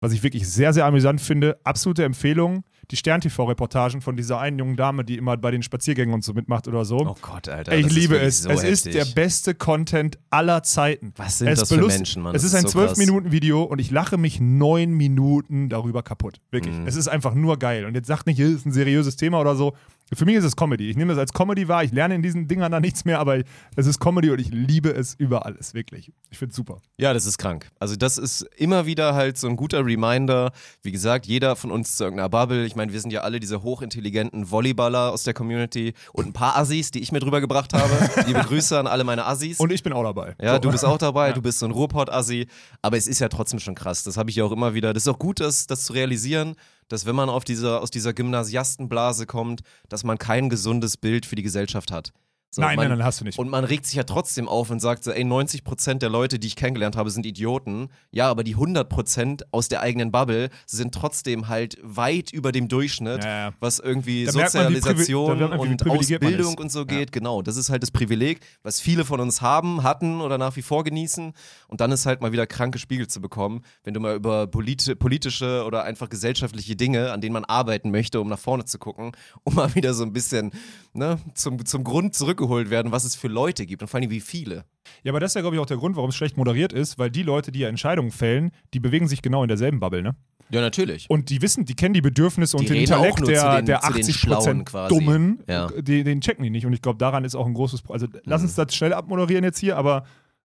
was ich wirklich sehr, sehr amüsant finde, absolute Empfehlung, die Stern-TV-Reportagen von dieser einen jungen Dame, die immer bei den Spaziergängen und so mitmacht oder so. Oh Gott, Alter. Ich liebe es. So es heftig. ist der beste Content aller Zeiten. Was sind es das für Menschen, Mann? Es ist ein ist so krass. 12-Minuten-Video und ich lache mich neun Minuten darüber kaputt. Wirklich. Mhm. Es ist einfach nur geil. Und jetzt sagt nicht, es ist ein seriöses Thema oder so. Für mich ist es Comedy. Ich nehme das als Comedy wahr. Ich lerne in diesen Dingern da nichts mehr, aber es ist Comedy und ich liebe es über alles. Wirklich. Ich finde es super. Ja, das ist krank. Also das ist immer wieder halt so ein guter Reminder. Wie gesagt, jeder von uns zu irgendeiner Bubble. Ich meine, wir sind ja alle diese hochintelligenten Volleyballer aus der Community und ein paar Assis, die ich mit rübergebracht habe. Liebe Grüße an alle meine Assis. Und ich bin auch dabei. Ja, So. du bist auch dabei, du bist so ein Ruhrpott-Assi, aber es ist ja trotzdem schon krass. Das habe ich ja auch immer wieder. Das ist auch gut, das, das zu realisieren, dass wenn man auf dieser, aus dieser Gymnasiastenblase kommt, dass man kein gesundes Bild für die Gesellschaft hat. So, Nein, man, nein, nein, hast du nicht. Und man regt sich ja trotzdem auf und sagt so, ey, 90% der Leute, die ich kennengelernt habe, sind Idioten. Ja, aber die 100% aus der eigenen Bubble sind trotzdem halt weit über dem Durchschnitt, Ja, ja. was irgendwie Da Sozialisation man, und Ausbildung und so Ja. geht. Genau, das ist halt das Privileg, was viele von uns haben, hatten oder nach wie vor genießen. Und dann ist halt mal wieder krank gespiegelt zu bekommen, wenn du mal über politi politische oder einfach gesellschaftliche Dinge, an denen man arbeiten möchte, um nach vorne zu gucken, um mal wieder so ein bisschen ne, zum, zum Grund zurückgeholt werden, was es für Leute gibt und vor allem wie viele. Ja, aber das ist ja, glaube ich, auch der Grund, warum es schlecht moderiert ist, weil die Leute, die ja Entscheidungen fällen, die bewegen sich genau in derselben Bubble, ne? Ja, natürlich. Und die wissen, die kennen die Bedürfnisse und Die den reden auch Intellekt der, den- der zu den 80 Schlauen quasi. Dummen, Ja. die, den checken die nicht. Und ich glaube, daran ist auch ein großes Pro- Also lass Mhm. uns das schnell abmoderieren jetzt hier, aber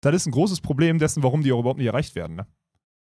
das ist ein großes Problem dessen, warum die auch überhaupt nicht erreicht werden. Ne?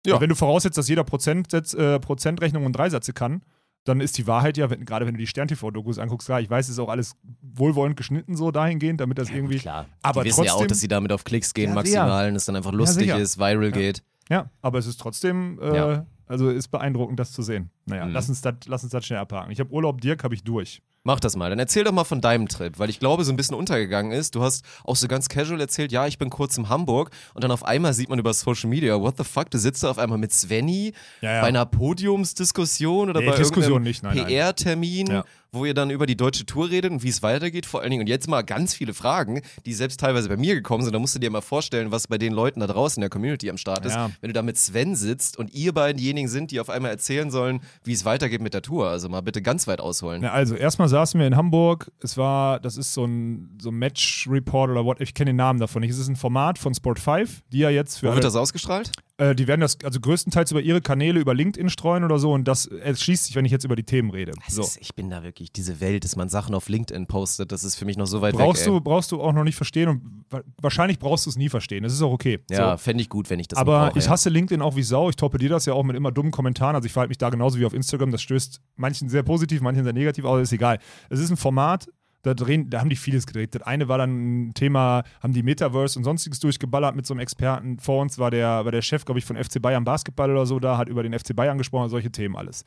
Ja. Und wenn du voraussetzt, dass jeder Prozentsetz, äh, Prozentrechnung und Dreisätze kann, dann ist die Wahrheit ja, wenn, gerade wenn du die Stern-TV-Dokus anguckst, klar, ich weiß, es ist auch alles wohlwollend geschnitten so dahingehend, damit das irgendwie. Klar. aber die wissen ja auch, trotzdem- dass sie damit auf Klicks gehen, Ja, maximal, und es dann einfach lustig ist, viral geht. Ja, aber es ist trotzdem, äh, Ja. also ist beeindruckend, das zu sehen. Naja, Mhm. lass, uns das, lass uns das schnell abhaken. Ich habe Urlaub, Dirk habe ich durch. Mach das mal. Dann erzähl doch mal von deinem Trip, weil ich glaube, so ein bisschen untergegangen ist. Du hast auch so ganz casual erzählt, ja, ich bin kurz in Hamburg und dann auf einmal sieht man über Social Media, what the fuck, du sitzt da auf einmal mit Svenny Ja, ja. bei einer Podiumsdiskussion oder Nee, bei Diskussion irgendeinem. PR-Termin, Ja. wo ihr dann über die deutsche Tour redet und wie es weitergeht vor allen Dingen. Und jetzt mal ganz viele Fragen, die selbst teilweise bei mir gekommen sind. Da musst du dir mal vorstellen, was bei den Leuten da draußen in der Community am Start ist. Wenn du da mit Sven sitzt und ihr beiden diejenigen sind, die auf einmal erzählen sollen, wie es weitergeht mit der Tour. Also mal bitte ganz weit ausholen. Also erstmal saßen wir in Hamburg. Es war, das ist so ein, so ein Match-Report oder what, ich kenne den Namen davon nicht. Es ist ein Format von Sport 5, die ja jetzt für Wo wird das ausgestrahlt? Äh, die werden das also größtenteils über ihre Kanäle, über LinkedIn streuen oder so und das erschließt sich, wenn ich jetzt über die Themen rede. So. ist, ich bin da wirklich, diese Welt, dass man Sachen auf LinkedIn postet, das ist für mich noch so weit Brauchst weg. du, brauchst du auch noch nicht verstehen und wa- wahrscheinlich brauchst du es nie verstehen. Das ist auch okay. Ja, So. fände ich gut, wenn ich das Aber brauche, ich ja. hasse LinkedIn auch wie Sau. Ich torpediere das ja auch mit immer dummen Kommentaren. Also ich verhalte mich da genauso wie auf Instagram. Das stößt manchen sehr positiv, manchen sehr negativ, aber ist egal. Es ist ein Format, da drehen, da haben die vieles gedreht. Das eine war dann ein Thema, haben die Metaverse und sonstiges durchgeballert mit so einem Experten. Vor uns war der, war der Chef, glaube ich, von FC Bayern Basketball oder so, da hat über den FC Bayern gesprochen, solche Themen alles.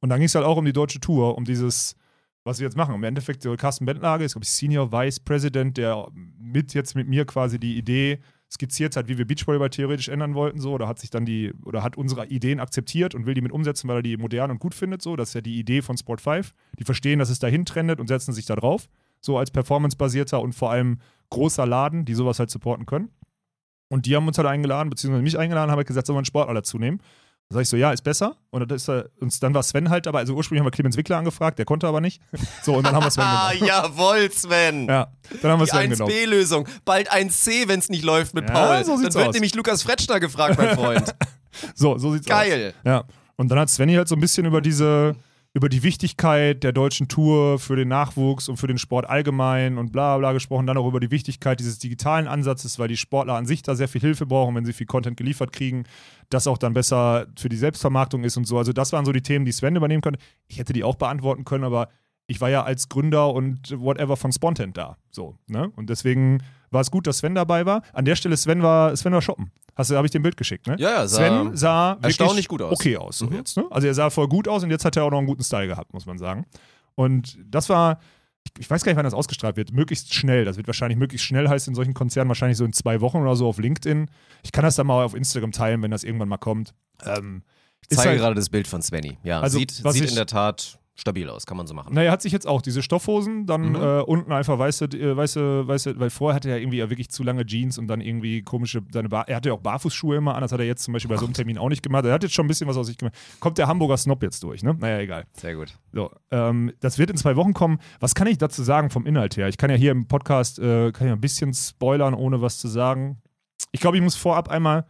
Und dann ging es halt auch um die deutsche Tour, um dieses, was wir jetzt machen. Im Endeffekt, der Carsten Bentlage ist, glaube ich, Senior Vice President, der mit jetzt mit mir quasi die Idee skizziert hat, wie wir Beachvolleyball theoretisch ändern wollten, so, oder hat sich dann die, oder hat unsere Ideen akzeptiert und will die mit umsetzen, weil er die modern und gut findet, so. Das ist ja die Idee von Sport 5. Die verstehen, dass es dahin trendet und setzen sich da drauf. So als performancebasierter und vor allem großer Laden, die sowas halt supporten können. Und die haben uns halt eingeladen, beziehungsweise mich eingeladen, haben halt gesagt, sollen wir einen Sportler dazu? Da sag ich so, ja, ist besser. Und, das ist, äh, und dann war Sven halt dabei. Also ursprünglich haben wir Clemens Wickler angefragt, der konnte aber nicht. So, und dann haben wir Sven Ah, genommen. jawohl, Sven. Ja, dann haben wir Die Sven genommen. 1B-Lösung. Bald 1C, wenn es nicht läuft mit Ja, Paul. so Dann wird aus. nämlich Lukas Fretschner gefragt, mein Freund. So, so sieht's aus. Geil. Ja. Und dann hat Svenny halt so ein bisschen über diese, über die Wichtigkeit der deutschen Tour für den Nachwuchs und für den Sport allgemein und bla bla gesprochen. Dann auch über die Wichtigkeit dieses digitalen Ansatzes, weil die Sportler an sich da sehr viel Hilfe brauchen, wenn sie viel Content geliefert kriegen, das auch dann besser für die Selbstvermarktung ist und so. Also das waren so die Themen, die Sven übernehmen konnte. Ich hätte die auch beantworten können, aber ich war ja als Gründer und whatever von Spontent da. So, ne? Und deswegen war es gut, dass Sven dabei war. An der Stelle, Sven war, Sven war shoppen. Hast du, habe ich dir ein Bild geschickt, ne? Ja, ja, sah Sven sah erstaunlich gut aus. okay aus. So Mhm. jetzt, ne? Also er sah voll gut aus und jetzt hat er auch noch einen guten Style gehabt, muss man sagen. Und das war, ich, weiß gar nicht, wann das ausgestrahlt wird. Möglichst schnell. Das wird wahrscheinlich möglichst schnell heißt in solchen Konzernen wahrscheinlich so in zwei Wochen oder so auf LinkedIn. Ich kann das dann mal auf Instagram teilen, wenn das irgendwann mal kommt. Ähm, Ich zeige halt- gerade das Bild von Svenny. Ja, Also, sieht, sieht ich- in der Tat stabil aus, kann man so machen. Na, er hat sich jetzt auch diese Stoffhosen, dann Mhm. äh, unten einfach weiße, äh, weiße, weiße, weil vorher hatte er irgendwie ja wirklich zu lange Jeans und dann irgendwie komische, seine Bar er hatte ja auch Barfußschuhe immer an, das hat er jetzt zum Beispiel bei so einem Termin auch nicht gemacht. Er hat jetzt schon ein bisschen was aus sich gemacht. Kommt der Hamburger Snob jetzt durch, ne? Naja, egal. Sehr gut. So, ähm, das wird in zwei Wochen kommen. Was kann ich dazu sagen vom Inhalt her? Ich kann ja hier im Podcast äh, kann ich ein bisschen spoilern, ohne was zu sagen. Ich glaube, ich muss vorab einmal.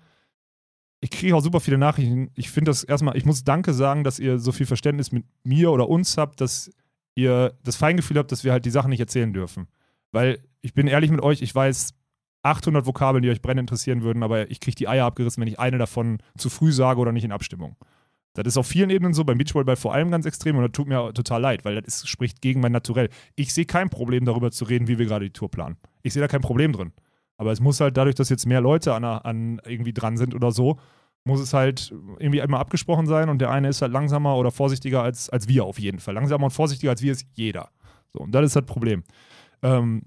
Ich kriege auch super viele Nachrichten. Ich finde das erstmal, ich muss Danke sagen, dass ihr so viel Verständnis mit mir oder uns habt, dass ihr das Feingefühl habt, dass wir halt die Sachen nicht erzählen dürfen. Weil ich bin ehrlich mit euch, ich weiß 800 Vokabeln, die euch brennend interessieren würden, aber ich kriege die Eier abgerissen, wenn ich eine davon zu früh sage oder nicht in Abstimmung. Das ist auf vielen Ebenen so, beim Beachvolleyball vor allem ganz extrem und das tut mir total leid, weil das ist, spricht gegen mein Naturell. Ich sehe kein Problem darüber zu reden, wie wir gerade die Tour planen. Ich sehe da kein Problem drin. Aber es muss halt dadurch, dass jetzt mehr Leute an, an irgendwie dran sind oder so, muss es halt irgendwie immer abgesprochen sein und der eine ist halt langsamer oder vorsichtiger als, als wir auf jeden Fall. Langsamer und vorsichtiger als wir ist jeder. So, und das ist das Problem. Ähm,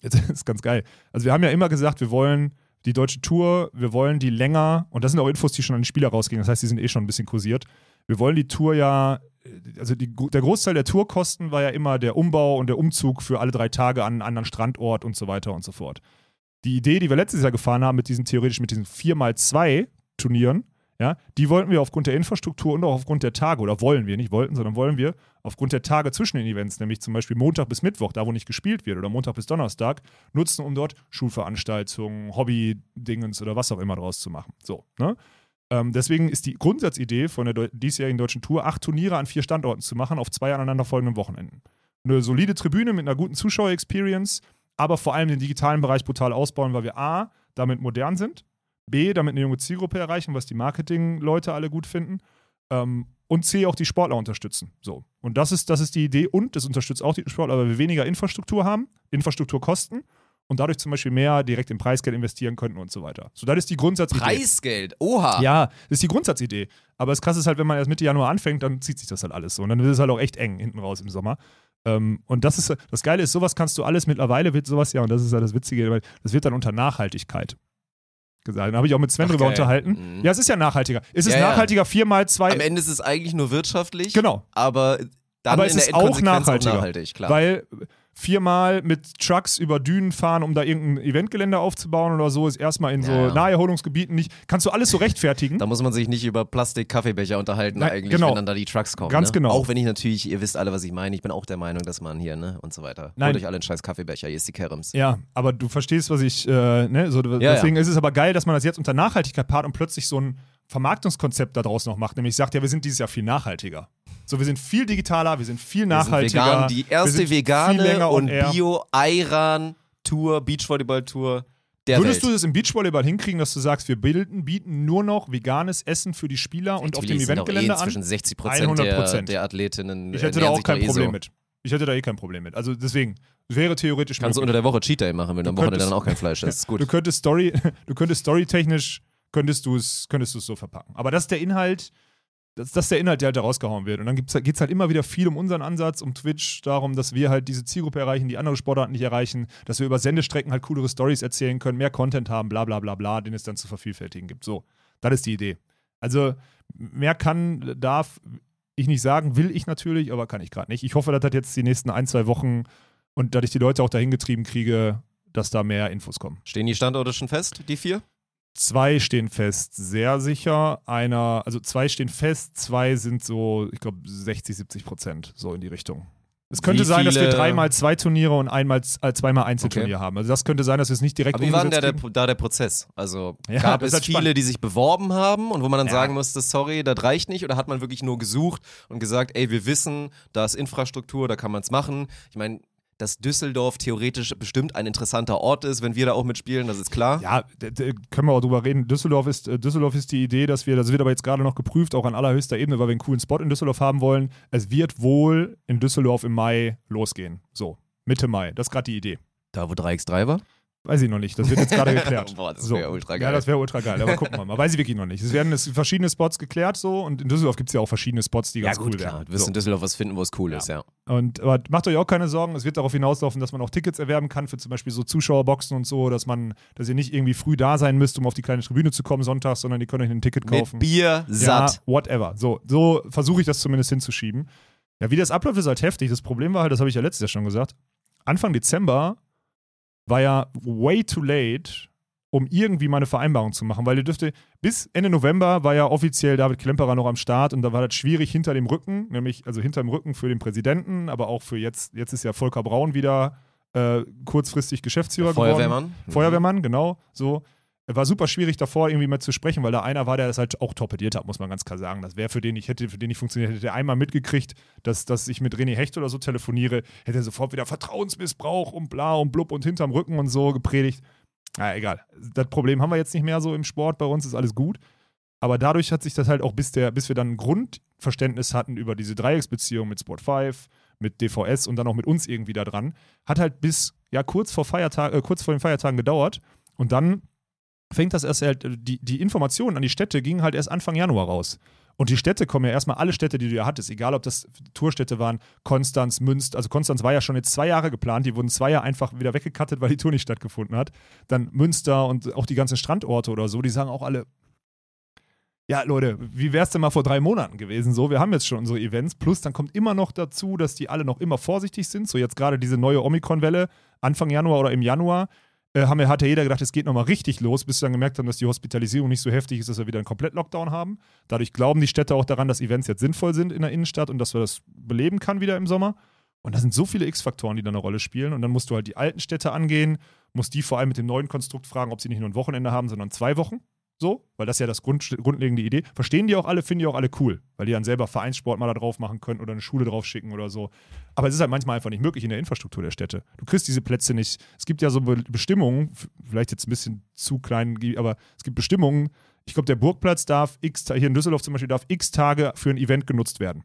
jetzt ist ganz geil. Also wir haben ja immer gesagt, wir wollen die deutsche Tour, wir wollen die länger, und das sind auch Infos, die schon an die Spieler rausgingen, das heißt, die sind eh schon ein bisschen kursiert. Wir wollen die Tour ja, also die, der Großteil der Tourkosten war ja immer der Umbau und der Umzug für alle drei Tage an einen anderen Strandort und so weiter und so fort. Die Idee, die wir letztes Jahr gefahren haben, mit diesen theoretisch mit diesen 4x2 Turnieren, ja, die wollten wir aufgrund der Infrastruktur und auch aufgrund der Tage, oder wollen wir, nicht wollten, sondern wollen wir aufgrund der Tage zwischen den Events, nämlich zum Beispiel Montag bis Mittwoch, da wo nicht gespielt wird, oder Montag bis Donnerstag, nutzen, um dort Schulveranstaltungen, Hobby-Dingens oder was auch immer draus zu machen. So, ne? Ähm, deswegen ist die Grundsatzidee von der diesjährigen deutschen Tour, acht Turniere an vier Standorten zu machen auf zwei aneinanderfolgenden Wochenenden. Eine solide Tribüne mit einer guten Zuschauer-Experience, aber vor allem den digitalen Bereich brutal ausbauen, weil wir A, damit modern sind, B, damit eine junge Zielgruppe erreichen, was die Marketing-Leute alle gut finden. Ähm, und C, auch die Sportler unterstützen. So. Und das ist, das ist die Idee. Und das unterstützt auch die Sportler, weil wir weniger Infrastruktur haben, Infrastrukturkosten und dadurch zum Beispiel mehr direkt in Preisgeld investieren könnten und so weiter. So, das ist die Grundsatzidee. Preisgeld, oha. Ja, das ist die Grundsatzidee. Aber das Krasse ist halt, wenn man erst Mitte Januar anfängt, dann zieht sich das halt alles so. Und dann wird es halt auch echt eng hinten raus im Sommer. Ähm, und das ist, das Geile ist, sowas kannst du alles mittlerweile, wird sowas ja, und das ist ja das Witzige, weil das wird dann unter Nachhaltigkeit gesagt. Da habe ich auch mit Sven Ach, drüber geil. unterhalten. Mhm. Ja, es ist ja nachhaltiger. Es ist Ja, nachhaltiger viermal zwei, Am Ende ist es eigentlich nur wirtschaftlich. Genau. Aber dann Aber in es der ist auch nachhaltiger. nachhaltig, klar. weil viermal mit Trucks über Dünen fahren, um da irgendein Eventgelände aufzubauen oder so, ist erstmal in so Ja, ja. Naherholungsgebieten nicht. Kannst du alles so rechtfertigen? da muss man sich nicht über Plastik-Kaffeebecher unterhalten, Nein, eigentlich, genau. wenn dann da die Trucks kommen. Ganz ne? genau. Auch wenn ich natürlich, ihr wisst alle, was ich meine, ich bin auch der Meinung, dass man hier, ne, und so weiter. Nein. Holt euch alle einen scheiß Kaffeebecher, hier ist die Kerems. Ja, aber du verstehst, was ich, äh, ne, so, deswegen ist es aber geil, dass man das jetzt unter Nachhaltigkeit paart und plötzlich so ein Vermarktungskonzept daraus noch macht, nämlich sagt, ja, wir sind dieses Jahr viel nachhaltiger. So, wir sind viel digitaler, wir sind viel Wir sind nachhaltiger. vegan, die erste vegane und. Bio-Iran-Tour, Beachvolleyball-Tour der Würdest Welt. du das im Beachvolleyball hinkriegen, dass du sagst, wir bilden, bieten nur noch veganes Essen für die Spieler und auf dem Eventgelände eh an? zwischen 60 Prozent der, 100%. der Athletinnen Ich hätte da auch kein eh Problem so. mit. Ich hätte da eh kein Problem mit. Also deswegen, es wäre theoretisch Kannst du möglich. unter der Woche Cheat Day machen, wenn du am Wochenende dann auch kein Fleisch isst. Ist gut. Du könntest Story, du könntest storytechnisch könntest du es könntest du es so verpacken. Aber das ist der Inhalt, das, das ist der Inhalt, der halt da rausgehauen wird. Und dann geht es halt immer wieder viel um unseren Ansatz, um Twitch, darum, dass wir halt diese Zielgruppe erreichen, die andere Sportarten nicht erreichen, dass wir über Sendestrecken halt coolere Stories erzählen können, mehr Content haben, bla bla bla bla, den es dann zu vervielfältigen gibt. So, das ist die Idee. Also mehr kann, darf ich nicht sagen, will ich natürlich, aber kann ich gerade nicht. Ich hoffe, dass das jetzt die nächsten ein, zwei Wochen und dass ich die Leute auch dahin getrieben kriege, dass da mehr Infos kommen. Stehen die Standorte schon fest, die vier? Zwei stehen fest, sehr sicher. Einer, also zwei stehen fest, zwei sind so, ich glaube, 60, 70 Prozent, so in die Richtung. Es könnte sein, dass wir dreimal zwei Turniere und einmal, äh, zweimal Einzelturnier haben. Also das könnte sein, dass wir es nicht direkt Aber wie war denn umgesetzt der, da der Prozess? Also Ja, gab es halt viele, spannend. die sich beworben haben und wo man dann Ja. sagen musste, sorry, das reicht nicht? Oder hat man wirklich nur gesucht und gesagt, ey, wir wissen, da ist Infrastruktur, da kann man es machen? Ich meine, dass Düsseldorf theoretisch bestimmt ein interessanter Ort ist, wenn wir da auch mitspielen, das ist klar. Ja, können wir auch drüber reden. Düsseldorf ist, äh, Düsseldorf ist die Idee, dass wir, das wird aber jetzt gerade noch geprüft, auch an allerhöchster Ebene, weil wir einen coolen Spot in Düsseldorf haben wollen. Es wird wohl in Düsseldorf im Mai losgehen. So, Mitte Mai. Das ist gerade die Idee. Da, wo 3x3 war? Weiß ich noch nicht. Das wird jetzt gerade geklärt. Boah, das wäre ultra geil. Ja, das wäre ultra geil. Aber gucken wir mal. Weiß ich wirklich noch nicht. Es werden verschiedene Spots geklärt so und in Düsseldorf gibt es ja auch verschiedene Spots, die ja, ganz gut, cool klar. wären. Du wirst So. in Düsseldorf was finden, wo es cool Ja. ist, ja. Und aber macht euch auch keine Sorgen, es wird darauf hinauslaufen, dass man auch Tickets erwerben kann für zum Beispiel so Zuschauerboxen und so, dass man, dass ihr nicht irgendwie früh da sein müsst, um auf die kleine Tribüne zu kommen sonntags, sondern ihr könnt euch ein Ticket kaufen. Mit Bier satt. Ja, whatever. So, so versuche ich das zumindest hinzuschieben. Ja, wie das abläuft, ist halt heftig. Das Problem war halt, das habe ich ja letztes Jahr schon gesagt, Anfang Dezember war ja way too late, um irgendwie mal eine Vereinbarung zu machen, weil ihr dürfte, bis Ende November war ja offiziell David Klemperer noch am Start und da war das schwierig hinter dem Rücken, nämlich also hinter dem Rücken für den Präsidenten, aber auch für jetzt, jetzt ist ja Volker Braun wieder äh, kurzfristig Geschäftsführer geworden. Feuerwehrmann. Feuerwehrmann, genau, so. War super schwierig davor irgendwie mal zu sprechen, weil da einer war, der das halt auch torpediert hat, muss man ganz klar sagen. Das wäre für den ich hätte, für den ich funktioniert, hätte der einmal mitgekriegt, dass, dass ich mit René Hecht oder so telefoniere, hätte er sofort wieder Vertrauensmissbrauch und bla und blub und hinterm Rücken und so gepredigt. Na, egal. Das Problem haben wir jetzt nicht mehr so im Sport, bei uns ist alles gut. Aber dadurch hat sich das halt auch, bis, der, bis wir dann ein Grundverständnis hatten über diese Dreiecksbeziehung mit Sport 5, mit DVS und dann auch mit uns irgendwie da dran, hat halt bis ja kurz vor Feiertag, äh, kurz vor den Feiertagen gedauert. Und dann fängt das erst halt, die, die Informationen an die Städte gingen halt erst Anfang Januar raus. Und die Städte kommen ja erstmal alle Städte, die du ja hattest, egal ob das Tourstädte waren, Konstanz, Münster, also Konstanz war ja schon jetzt zwei Jahre geplant, die wurden zwei Jahre einfach wieder weggekattet, weil die Tour nicht stattgefunden hat. Dann Münster und auch die ganzen Strandorte oder so, die sagen auch alle, ja, Leute, wie wäre es denn mal vor drei Monaten gewesen? So, wir haben jetzt schon unsere Events. Plus, dann kommt immer noch dazu, dass die alle noch immer vorsichtig sind. So, jetzt gerade diese neue Omikron-Welle, Anfang Januar oder im Januar, äh, haben hat ja jeder gedacht, es geht nochmal richtig los, bis sie dann gemerkt haben, dass die Hospitalisierung nicht so heftig ist, dass wir wieder einen Komplett-Lockdown haben. Dadurch glauben die Städte auch daran, dass Events jetzt sinnvoll sind in der Innenstadt und dass wir das beleben kann wieder im Sommer. Und da sind so viele X-Faktoren, die da eine Rolle spielen. Und dann musst du halt die alten Städte angehen, musst die vor allem mit dem neuen Konstrukt fragen, ob sie nicht nur ein Wochenende haben, sondern zwei Wochen. So, weil das ist ja das Grund, grundlegende Idee. Verstehen die auch alle, finden die auch alle cool, weil die dann selber Vereinssport mal da drauf machen können oder eine Schule drauf schicken oder so. Aber es ist halt manchmal einfach nicht möglich in der Infrastruktur der Städte. Du kriegst diese Plätze nicht. Es gibt ja so Be Bestimmungen, vielleicht jetzt ein bisschen zu klein, aber es gibt Bestimmungen. Ich glaube, der Burgplatz darf x, hier in Düsseldorf zum Beispiel, darf x Tage für ein Event genutzt werden.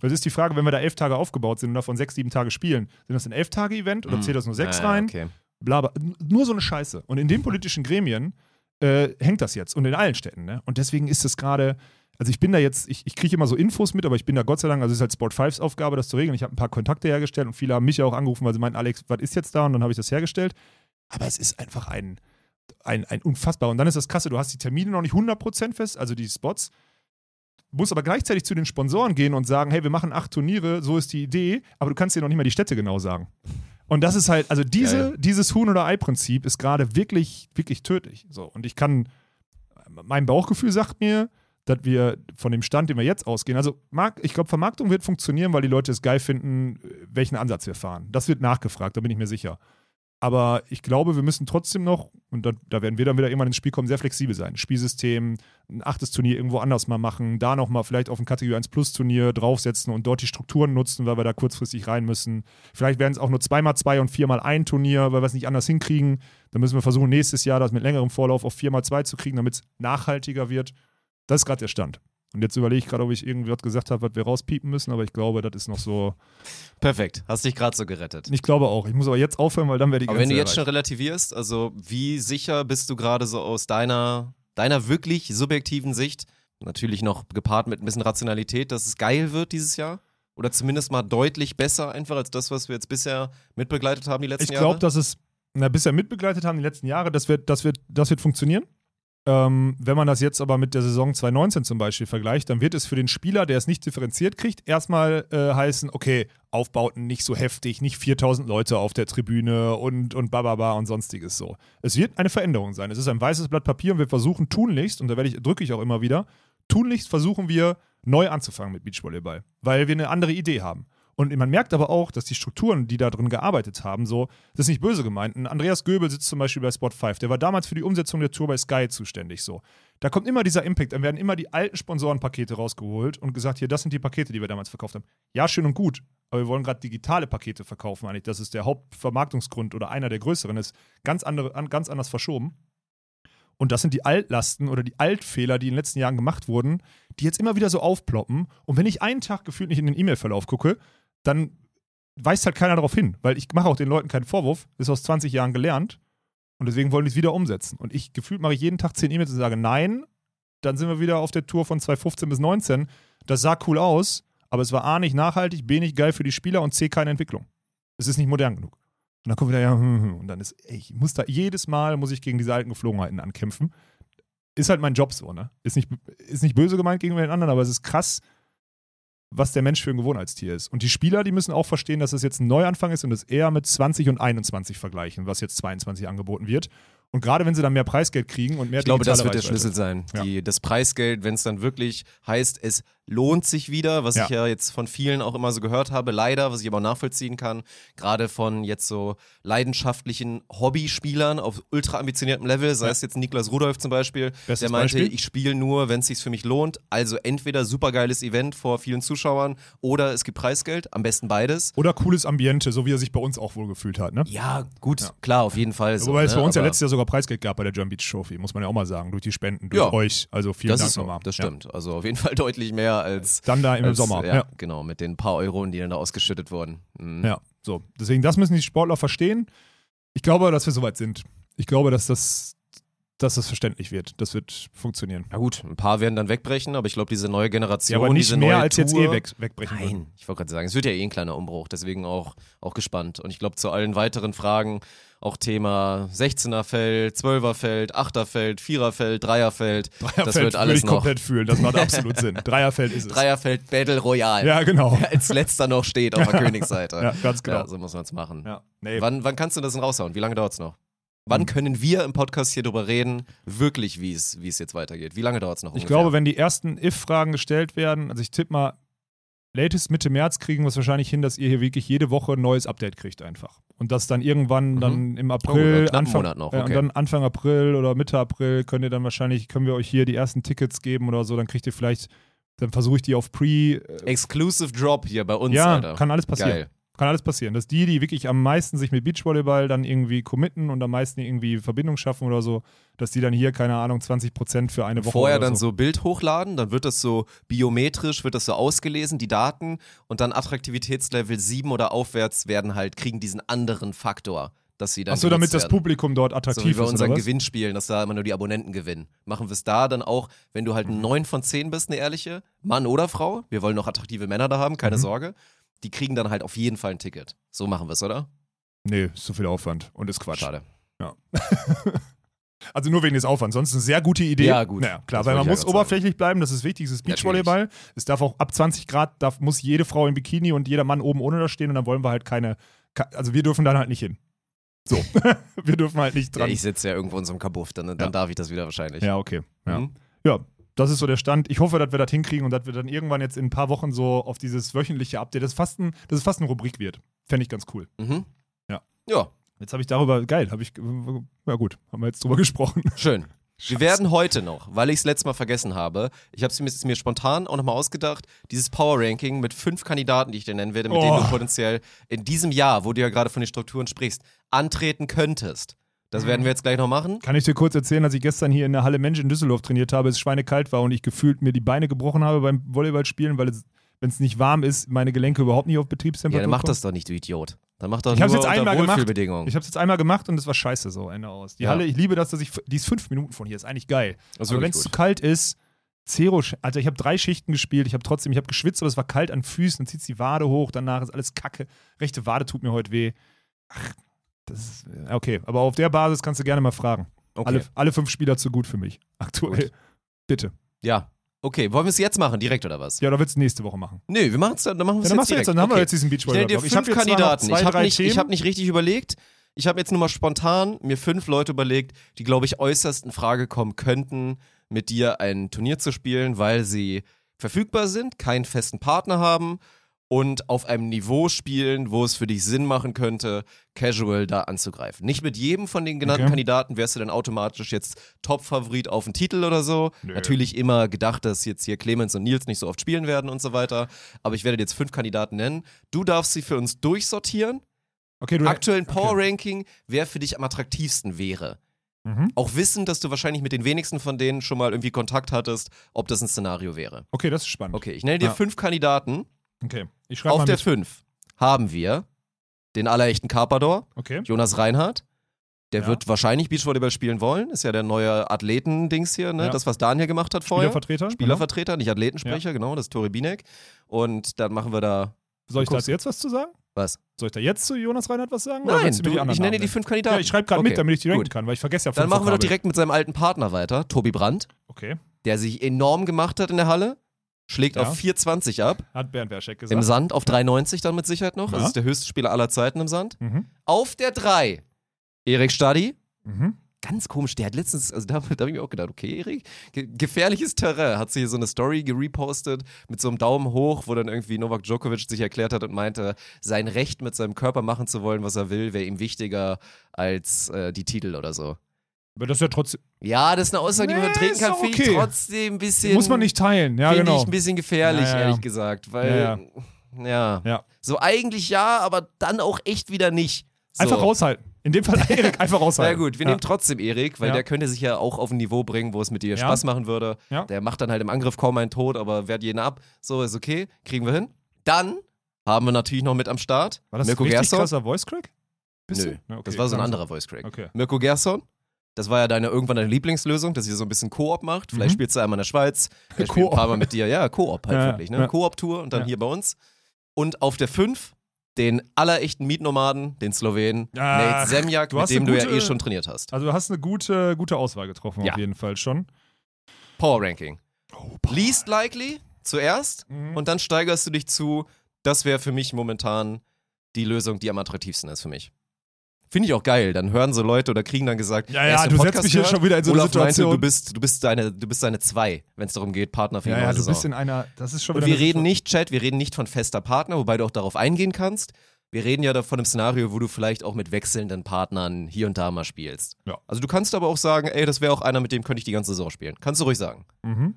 Das ist die Frage, wenn wir da elf Tage aufgebaut sind und davon sechs, sieben Tage spielen, sind das ein elf Tage Event oder Mhm. zählt das nur sechs Ja, rein? Okay. bla, bla, nur so eine Scheiße. Und in den politischen Gremien äh, hängt das jetzt und in allen Städten. Ne? Und deswegen ist es gerade, also ich bin da jetzt, ich, ich kriege immer so Infos mit, aber ich bin da Gott sei Dank, also es ist halt Sport 5s Aufgabe, das zu regeln. Ich habe ein paar Kontakte hergestellt und viele haben mich ja auch angerufen, weil sie meinten, Alex, was ist jetzt da? Und dann habe ich das hergestellt. Aber es ist einfach ein, ein, ein unfassbar. Und dann ist das krasse, du hast die Termine noch nicht 100% fest, also die Spots. Musst aber gleichzeitig zu den Sponsoren gehen und sagen, hey, wir machen acht Turniere, so ist die Idee, aber du kannst dir noch nicht mal die Städte genau sagen. Und das ist halt, also diese, Geil. dieses Huhn- oder Ei-Prinzip ist gerade wirklich, wirklich tödlich. So. Und ich kann, mein Bauchgefühl sagt mir, dass wir von dem Stand, den wir jetzt ausgehen, also ich glaube, Vermarktung wird funktionieren, weil die Leute es geil finden, welchen Ansatz wir fahren. Das wird nachgefragt, da bin ich mir sicher. Aber ich glaube, wir müssen trotzdem noch, und da, da werden wir dann wieder irgendwann ins Spiel kommen, sehr flexibel sein. Spielsystem, ein achtes Turnier irgendwo anders mal machen, da nochmal vielleicht auf ein Kategorie 1 Plus Turnier draufsetzen und dort die Strukturen nutzen, weil wir da kurzfristig rein müssen. Vielleicht werden es auch nur zweimal zwei und viermal ein Turnier, weil wir es nicht anders hinkriegen. Dann müssen wir versuchen, nächstes Jahr das mit längerem Vorlauf auf viermal zwei zu kriegen, damit es nachhaltiger wird. Das ist gerade der Stand. Und jetzt überlege ich gerade, ob ich irgendwas gesagt habe, was wir rauspiepen müssen, aber ich glaube, das ist noch so. Perfekt. Hast dich gerade so gerettet. Ich glaube auch. Ich muss aber jetzt aufhören, weil dann werde ich Aber wenn du jetzt schon relativierst, also wie sicher bist du gerade so aus deiner, deiner wirklich subjektiven Sicht, natürlich noch gepaart mit ein bisschen Rationalität, dass es geil wird dieses Jahr? Oder zumindest mal deutlich besser einfach als das, was wir jetzt bisher mitbegleitet haben die letzten Ich Jahre? glaube, dass es na, bisher mitbegleitet haben die letzten Jahre, das wird, das wird, das wird funktionieren. Ähm, wenn man das jetzt aber mit der Saison 2019 zum Beispiel vergleicht, dann wird es für den Spieler, der es nicht differenziert kriegt, erstmal äh, heißen, okay, Aufbauten nicht so heftig, nicht 4000 Leute auf der Tribüne und, und bababa und sonstiges so. Es wird eine Veränderung sein. Es ist ein weißes Blatt Papier und wir versuchen tunlichst, und da ich, drücke ich auch immer wieder, tunlichst versuchen wir neu anzufangen mit Beachvolleyball, weil wir eine andere Idee haben. Und man merkt aber auch, dass die Strukturen, die da drin gearbeitet haben, so, das ist nicht böse gemeint. Ein Andreas Göbel sitzt zum Beispiel bei Spot 5, der war damals für die Umsetzung der Tour bei Sky zuständig. So. Da kommt immer dieser Impact, dann werden immer die alten Sponsorenpakete rausgeholt und gesagt, hier, das sind die Pakete, die wir damals verkauft haben. Ja, schön und gut, aber wir wollen gerade digitale Pakete verkaufen eigentlich. Das ist der Hauptvermarktungsgrund oder einer der größeren, ist ganz, andere, an, ganz anders verschoben. Und das sind die Altlasten oder die Altfehler, die in den letzten Jahren gemacht wurden, die jetzt immer wieder so aufploppen. Und wenn ich einen Tag gefühlt nicht in den E-Mail-Verlauf gucke, dann weist halt keiner darauf hin, weil ich mache auch den Leuten keinen Vorwurf, ist aus 20 Jahren gelernt. Und deswegen wollen die es wieder umsetzen. Und ich gefühlt mache ich jeden Tag 10 E-Mails und sage nein. Dann sind wir wieder auf der Tour von 2015 bis 19. Das sah cool aus, aber es war A nicht nachhaltig, B nicht geil für die Spieler und C keine Entwicklung. Es ist nicht modern genug. Und dann kommt wieder, ja, hm, hm. und dann ist, ey, ich muss da, jedes Mal muss ich gegen diese alten Geflogenheiten ankämpfen. Ist halt mein Job so, ne? Ist nicht, ist nicht böse gemeint gegenüber den anderen, aber es ist krass, was der Mensch für ein Gewohnheitstier ist. Und die Spieler, die müssen auch verstehen, dass es jetzt ein Neuanfang ist und es eher mit 20 und 21 vergleichen, was jetzt 22 angeboten wird. Und gerade wenn sie dann mehr Preisgeld kriegen und mehr Ich glaube, das wird der Reichweite. Schlüssel sein. Ja. Die, das Preisgeld, wenn es dann wirklich heißt, es lohnt sich wieder, was Ja. ich ja jetzt von vielen auch immer so gehört habe, leider, was ich aber auch nachvollziehen kann, gerade von jetzt so leidenschaftlichen Hobbyspielern auf ultra ambitioniertem Level, sei Ja. es jetzt Niklas Rudolph zum Beispiel, Bestes der meinte, Beispiel. ich spiele nur, wenn es sich für mich lohnt. Also entweder supergeiles Event vor vielen Zuschauern oder es gibt Preisgeld, am besten beides. Oder cooles Ambiente, so wie er sich bei uns auch wohl gefühlt hat, ne? Ja, gut, klar, auf jeden Fall. So, Wobei es ne? bei uns ja Aber- letztes Jahr sogar Preisgeld gab bei der German Beach Trophy, muss man ja auch mal sagen, durch die Spenden, durch Ja. euch. Also vielen Das Dank so, nochmal. das Ja. stimmt. Also auf jeden Fall deutlich mehr als Dann da im als, Sommer. Ja, Ja. genau, mit den paar Euronen, die dann da ausgeschüttet wurden. Mhm. Ja, so. Deswegen, das müssen die Sportler verstehen. Ich glaube, dass wir soweit sind. Ich glaube, dass das, dass das verständlich wird. Das wird funktionieren. Na gut, ein paar werden dann wegbrechen, aber ich glaube, diese neue Generation, Ja, aber nicht diese mehr neue als jetzt Tour, eh weg, wegbrechen würden. Nein, ich wollte gerade sagen, es wird ja eh ein kleiner Umbruch, deswegen auch, auch gespannt. Und ich glaube, zu allen weiteren Fragen, auch Thema 16er Feld, 12er Feld, 8er Feld, 4er Feld, 3er Feld, das Dreierfeld wird würde alles ich noch. komplett fühlen. Das macht absolut Sinn. Dreierfeld ist es. Dreierfeld Battle Royale. Ja, genau. Wer als letzter noch steht auf der Königsseite. Ja, ganz genau. Ja, so muss man es machen. Ja. Nee, Wann, wann kannst du das denn raushauen? Wie lange dauert es noch? Wann können wir im Podcast hier drüber reden, wirklich, wie es wie es jetzt weitergeht? Wie lange dauert es noch? ich ungefähr? glaube, wenn die ersten If-Fragen gestellt werden, also ich tippe mal, latest Mitte März kriegen wir es wahrscheinlich hin, dass ihr hier wirklich jede Woche ein neues Update kriegt einfach. Und das dann irgendwann Mhm. dann im Oh, April, einen Anfang, noch, ja, und okay. dann Anfang April oder Mitte April könnt ihr dann wahrscheinlich, können wir euch hier die ersten Tickets geben oder so, dann kriegt ihr vielleicht, dann versuche ich die auf Pre, äh, Exclusive Drop hier bei uns, ja, Alter. kann alles passieren. Geil. Kann alles passieren. Dass die, die wirklich am meisten sich mit Beachvolleyball dann irgendwie committen und am meisten irgendwie Verbindung schaffen oder so, dass die dann hier, keine Ahnung, 20% für eine Woche Vorher dann so. so Bild hochladen, dann wird das so biometrisch, wird das so ausgelesen, die Daten und dann Attraktivitätslevel 7 oder aufwärts werden halt, kriegen diesen anderen Faktor, dass sie dann Achso, damit das werden. Publikum dort So attraktiv wie bei ist, unseren oder was? Gewinnspielen, dass da immer nur die Abonnenten gewinnen. Machen wir es da dann auch, wenn du halt ein 9 von 10 bist, eine ehrliche, Mann oder Frau, wir wollen noch attraktive Männer da haben, keine Mhm. Sorge, die kriegen dann halt auf jeden Fall ein Ticket. So machen wir es, oder? Nee, ist zu viel Aufwand und ist Quatsch. Schade. Also nur wegen des Aufwands. Sonst eine sehr gute Idee. Ja, gut. Naja, klar, Das weil man muss ja oberflächlich bleiben, das ist wichtig, es ist Beachvolleyball. Es darf auch ab 20 Grad, darf, muss jede Frau im Bikini und jeder Mann oben ohne da stehen und dann wollen wir halt keine, ke- also wir dürfen dann halt nicht hin. So, wir dürfen halt nicht Ja, dran. ich sitze ja irgendwo in so einem Kabuff, dann, dann Ja. darf ich das wieder wahrscheinlich. Ja, okay. Ja. Mhm. ja, das ist so der Stand. Ich hoffe, dass wir das hinkriegen und dass wir dann irgendwann jetzt in ein paar Wochen so auf dieses wöchentliche Update, das fast ein, das ist fast eine Rubrik wird. Fände ich ganz cool. Mhm. Ja. Ja, Jetzt habe ich darüber, geil, habe ich, ja gut, haben wir jetzt drüber gesprochen. schön. Wir werden heute noch, weil ich es letztes Mal vergessen habe, ich habe es mir, es spontan auch nochmal ausgedacht, dieses Power Ranking mit fünf Kandidaten, die ich dir nennen werde, mit denen Oh. du potenziell in diesem Jahr, wo du ja gerade von den Strukturen sprichst, antreten könntest. Das werden wir jetzt gleich noch machen. Kann ich dir kurz erzählen, dass ich gestern hier in der Halle Mensch in Düsseldorf trainiert habe, es schweinekalt war und ich gefühlt mir die Beine gebrochen habe beim Volleyballspielen, weil es, wenn es nicht warm ist, meine Gelenke überhaupt nicht auf Ja, Betriebstemperatur dann mach kommen. das doch nicht, du Idiot. Dann mach doch Ich nur hab's jetzt unter einmal gemacht. Wohlfühlbedingungen. Ich habe es jetzt einmal gemacht und es war scheiße so, Ende aus. Die Ja. Halle, ich liebe das, dass ich, die ist fünf Minuten von hier, ist eigentlich geil. Das ist Aber wenn wirklich es zu gut. kalt ist, Zero, also ich habe drei Schichten gespielt, ich habe trotzdem, ich habe geschwitzt, aber es war kalt an Füßen, dann zieht die Wade hoch, danach ist alles kacke. Rechte Wade tut mir heute weh. Ach, das ist, okay, aber auf der Basis kannst du gerne mal fragen. Okay. Alle, alle fünf Spieler zu gut für mich. Aktuell. Gut. Bitte. Ja. Okay, wollen wir es jetzt machen, direkt oder was? Ja, oder willst du nächste Woche machen? Nö, wir machen es dann, dann machen wir Ja, es dann jetzt machst du direkt. jetzt, dann haben wir jetzt diesen Ich Beachvolleyball. Ich habe zwar noch Kandidaten. zwei, ich habe nicht, ich hab nicht richtig überlegt. Ich habe jetzt nur mal spontan mir fünf Leute überlegt, die, glaube ich, äußerst in Frage kommen könnten, mit dir ein Turnier zu spielen, weil sie verfügbar sind, keinen festen Partner haben und auf einem Niveau spielen, wo es für dich Sinn machen könnte, casual da anzugreifen. Nicht mit jedem von den genannten Okay. Kandidaten wärst du dann automatisch jetzt Top-Favorit auf den Titel oder so. Nö. Natürlich immer gedacht, dass jetzt hier Clemens und Nils nicht so oft spielen werden und so weiter. Aber ich werde dir jetzt fünf Kandidaten nennen. Du darfst sie für uns durchsortieren. okay, du, Aktuellen okay. Power-Ranking, wer für dich am attraktivsten wäre. Mhm. Auch wissen, dass du wahrscheinlich mit den wenigsten von denen schon mal irgendwie Kontakt hattest, ob das ein Szenario wäre. Okay, das ist spannend. Okay, ich nenne dir Ja. fünf Kandidaten. Okay. Ich schreibe Auf mal der mit. fünf haben wir den allerechten Carpador, Okay. Jonas Reinhardt. Der Ja. wird wahrscheinlich Beachvolleyball spielen wollen. Ist ja der neue Athleten-Dings hier, ne? Ja. Das, was Daniel gemacht hat vorher. Spielervertreter. Spielervertreter, nicht Athletensprecher, genau, das ist Tori Binek. Und dann machen wir da. Genau. Soll ich dazu jetzt was zu sagen? Was? Soll ich da jetzt zu Jonas Reinhardt was sagen? Nein, du, ich nenne Namen dir die fünf Kandidaten. Ja, ich schreibe gerade Okay, mit, damit ich die ranken gut. kann, weil ich vergesse ja Dann fünf machen wir doch direkt mit seinem alten Partner weiter, Tobi Brandt, Okay, der sich enorm gemacht hat in der Halle. Schlägt Ja. auf 4,20 ab. hat Bernd Werschek Im gesagt. Sand auf 3,90 dann mit Sicherheit noch. Das Ja. ist der höchste Spieler aller Zeiten im Sand. Mhm. Auf der 3 Erik Stadi. Mhm. Ganz komisch, der hat letztens, also da, da habe ich mir auch gedacht, okay, Erik, ge gefährliches Terrain. Hat sie hier so eine Story gerepostet mit so einem Daumen hoch, wo dann irgendwie Novak Djokovic sich erklärt hat und meinte, sein Recht mit seinem Körper machen zu wollen, was er will, wäre ihm wichtiger als äh, die Titel oder so. Aber das ist ja trotzdem. Ja, das ist eine Aussage, die man Nee, ist kann, finde ich okay. trotzdem ein bisschen. Muss man nicht teilen, ja, finde genau. ich ein bisschen gefährlich, Ja, ja, ehrlich gesagt. Weil, ja, Ja. So eigentlich ja, aber dann auch echt wieder nicht. So. Einfach raushalten. In dem Fall Erik, einfach Na raushalten. gut, wir nehmen trotzdem Erik, weil der könnte sich ja auch auf ein Niveau bringen, wo es mit dir. Spaß machen würde. Der macht dann halt im Angriff kaum einen Tod, aber wehrt jeden ab. So, ist okay, kriegen wir hin. Dann haben wir natürlich noch mit am Start War das Mirko richtig Gerson. krasser Voice Crack? Nö, Bisschen? Ja, okay, das war so ein anderer Voice Crack. Okay. Mirko Gerson, das war ja deine irgendwann deine Lieblingslösung, dass ihr so ein bisschen Koop macht. Vielleicht Mhm. spielst du einmal in der Schweiz, er spielt ein paar Mal mit dir. Ja, Koop halt Ja, wirklich, ne? ja. Koop-Tour und dann Ja. hier bei uns. Und auf der 5 den allerechten Mietnomaden, den Slowenen, Ach, Nate Semjak, mit dem eine du ja gute- eh schon trainiert hast. Also du hast eine gute, gute Auswahl getroffen, auf jeden Fall schon. Power Ranking. Oh, Least likely zuerst Mhm. und dann steigerst du dich zu, das wäre für mich momentan die Lösung, die am attraktivsten ist für mich. Finde ich auch geil. Dann hören so Leute oder kriegen dann gesagt, Ja, ja, du setzt Podcast mich hier schon wieder in so eine Olaf meinte, Situation. du bist, du bist deine, du bist deine zwei, wenn es darum geht, Partner für ja, ja, du bist in einer, das ist schon Und wieder wir eine reden nicht, Chat, wir reden nicht von fester Partner, wobei du auch darauf eingehen kannst. Wir reden ja von einem Szenario, wo du vielleicht auch mit wechselnden Partnern hier und da mal spielst. Ja. Also du kannst aber auch sagen, ey, das wäre auch einer, mit dem könnte ich die ganze Saison spielen. Kannst du ruhig sagen. Mhm.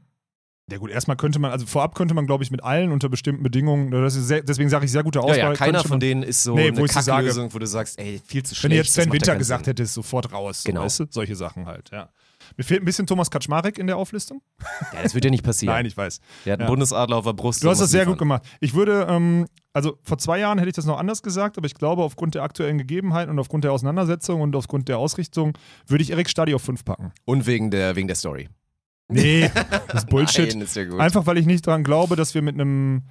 Ja gut, erstmal könnte man, also vorab könnte man, glaube ich, mit allen unter bestimmten Bedingungen, das ist sehr, deswegen sage ich sehr gute Auswahl. ja, ja, keiner von denen ist so Nee, eine wo ich so sage- Kacklösung, wo du sagst, ey, viel zu schlecht. Wenn du jetzt Sven Winter gesagt Sinn. hättest, sofort raus. Genau. Weißt du? Solche Sachen halt, ja. Mir fehlt ein bisschen Thomas Kaczmarek in der Auflistung. Ja, das wird ja nicht passieren. Nein, ich weiß. Der hat einen Ja. Bundesadler auf der Brust. Du hast das sehr liefern. gut gemacht. Ich würde, ähm, also vor zwei Jahren hätte ich das noch anders gesagt, aber ich glaube, aufgrund der aktuellen Gegebenheiten und aufgrund der Auseinandersetzung und aufgrund der Ausrichtung würde ich Erik Stadi auf 5 packen. Und wegen der, wegen der Story. Nee, das ist Bullshit. Nein, ist ja gut. Einfach weil ich nicht daran glaube, dass wir mit einem.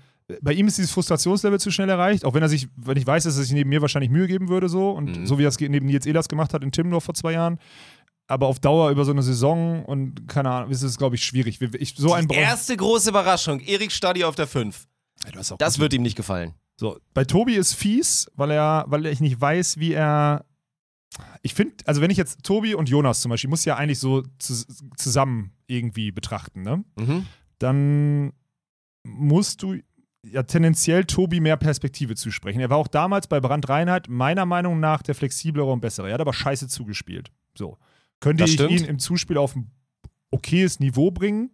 Bei ihm ist dieses Frustrationslevel zu schnell erreicht, auch wenn er sich, wenn ich weiß, dass er sich neben mir wahrscheinlich Mühe geben würde, so und Mhm. so wie er es neben Nils Ehlers gemacht hat in Timmendorf vor zwei Jahren. Aber auf Dauer über so eine Saison und keine Ahnung, ist es, glaube ich, schwierig. Ich, so ein erste große Überraschung, Erik Stadi auf der 5. Ja, Das wird ihm nicht gefallen. So, bei Tobi ist fies, weil er, weil ich nicht weiß, wie er. Ich finde, also wenn ich jetzt Tobi und Jonas zum Beispiel, muss ja eigentlich so zu, zusammen irgendwie betrachten, ne? Mhm. Dann musst du ja tendenziell Tobi mehr Perspektive zusprechen. Er war auch damals bei Brand Reinhardt meiner Meinung nach der flexiblere und bessere. Er hat aber scheiße zugespielt. So. Könnte ich ihn im Zuspiel auf ein okayes Niveau bringen,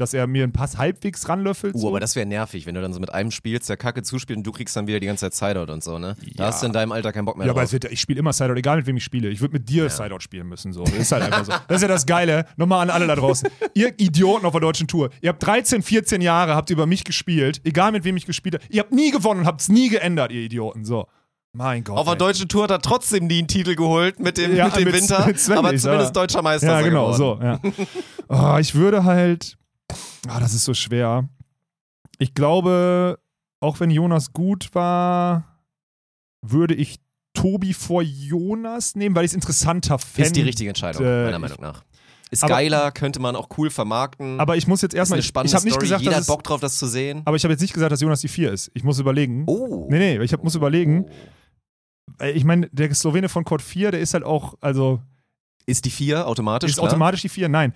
dass er mir einen Pass halbwegs ranlöffelt? Uh, so. aber das wäre nervig, wenn du dann so mit einem spielst, der Kacke zuspielt und du kriegst dann wieder die ganze Zeit Sideout und so, ne? Da Ja. hast du in deinem Alter keinen Bock mehr Ja, aber drauf. wird, ich spiele immer Sideout, egal mit wem ich spiele. Ich würde mit dir Sideout spielen müssen. So. Das ist halt einfach so. Das ist ja das Geile. Nochmal an alle da draußen. Ihr Idioten auf der deutschen Tour. Ihr habt 13, 14 Jahre, habt über mich gespielt. Egal mit wem ich gespielt habe. Ihr habt nie gewonnen und habt es nie geändert, ihr Idioten. So. Mein Gott. Auf der deutschen Tour hat er trotzdem nie einen Titel geholt mit dem, Ja, mit dem mit- Winter, mit Sven aber zumindest ja. deutscher Meister Ja, genau, geworden. so. Ja. Oh, ich würde halt. Ah, das ist so schwer. Ich glaube, auch wenn Jonas gut war, würde ich Tobi vor Jonas nehmen, weil ich es interessanter fände. Ist die richtige Entscheidung, äh, meiner Meinung nach. Ist Aber- geiler, könnte man auch cool vermarkten. Aber ich muss jetzt ist erstmal. eine Ich, spannende ich habe nicht Story. gesagt, Jeder dass hat Bock drauf, das zu sehen. Aber ich habe jetzt nicht gesagt, dass Jonas die 4 ist. Ich muss überlegen. Oh. Nee, nee, ich hab, muss überlegen. Oh. Äh, Ich meine, der Slowene von Code 4, der ist halt auch, also Ist die 4 automatisch? ist klar? automatisch die 4. Nein.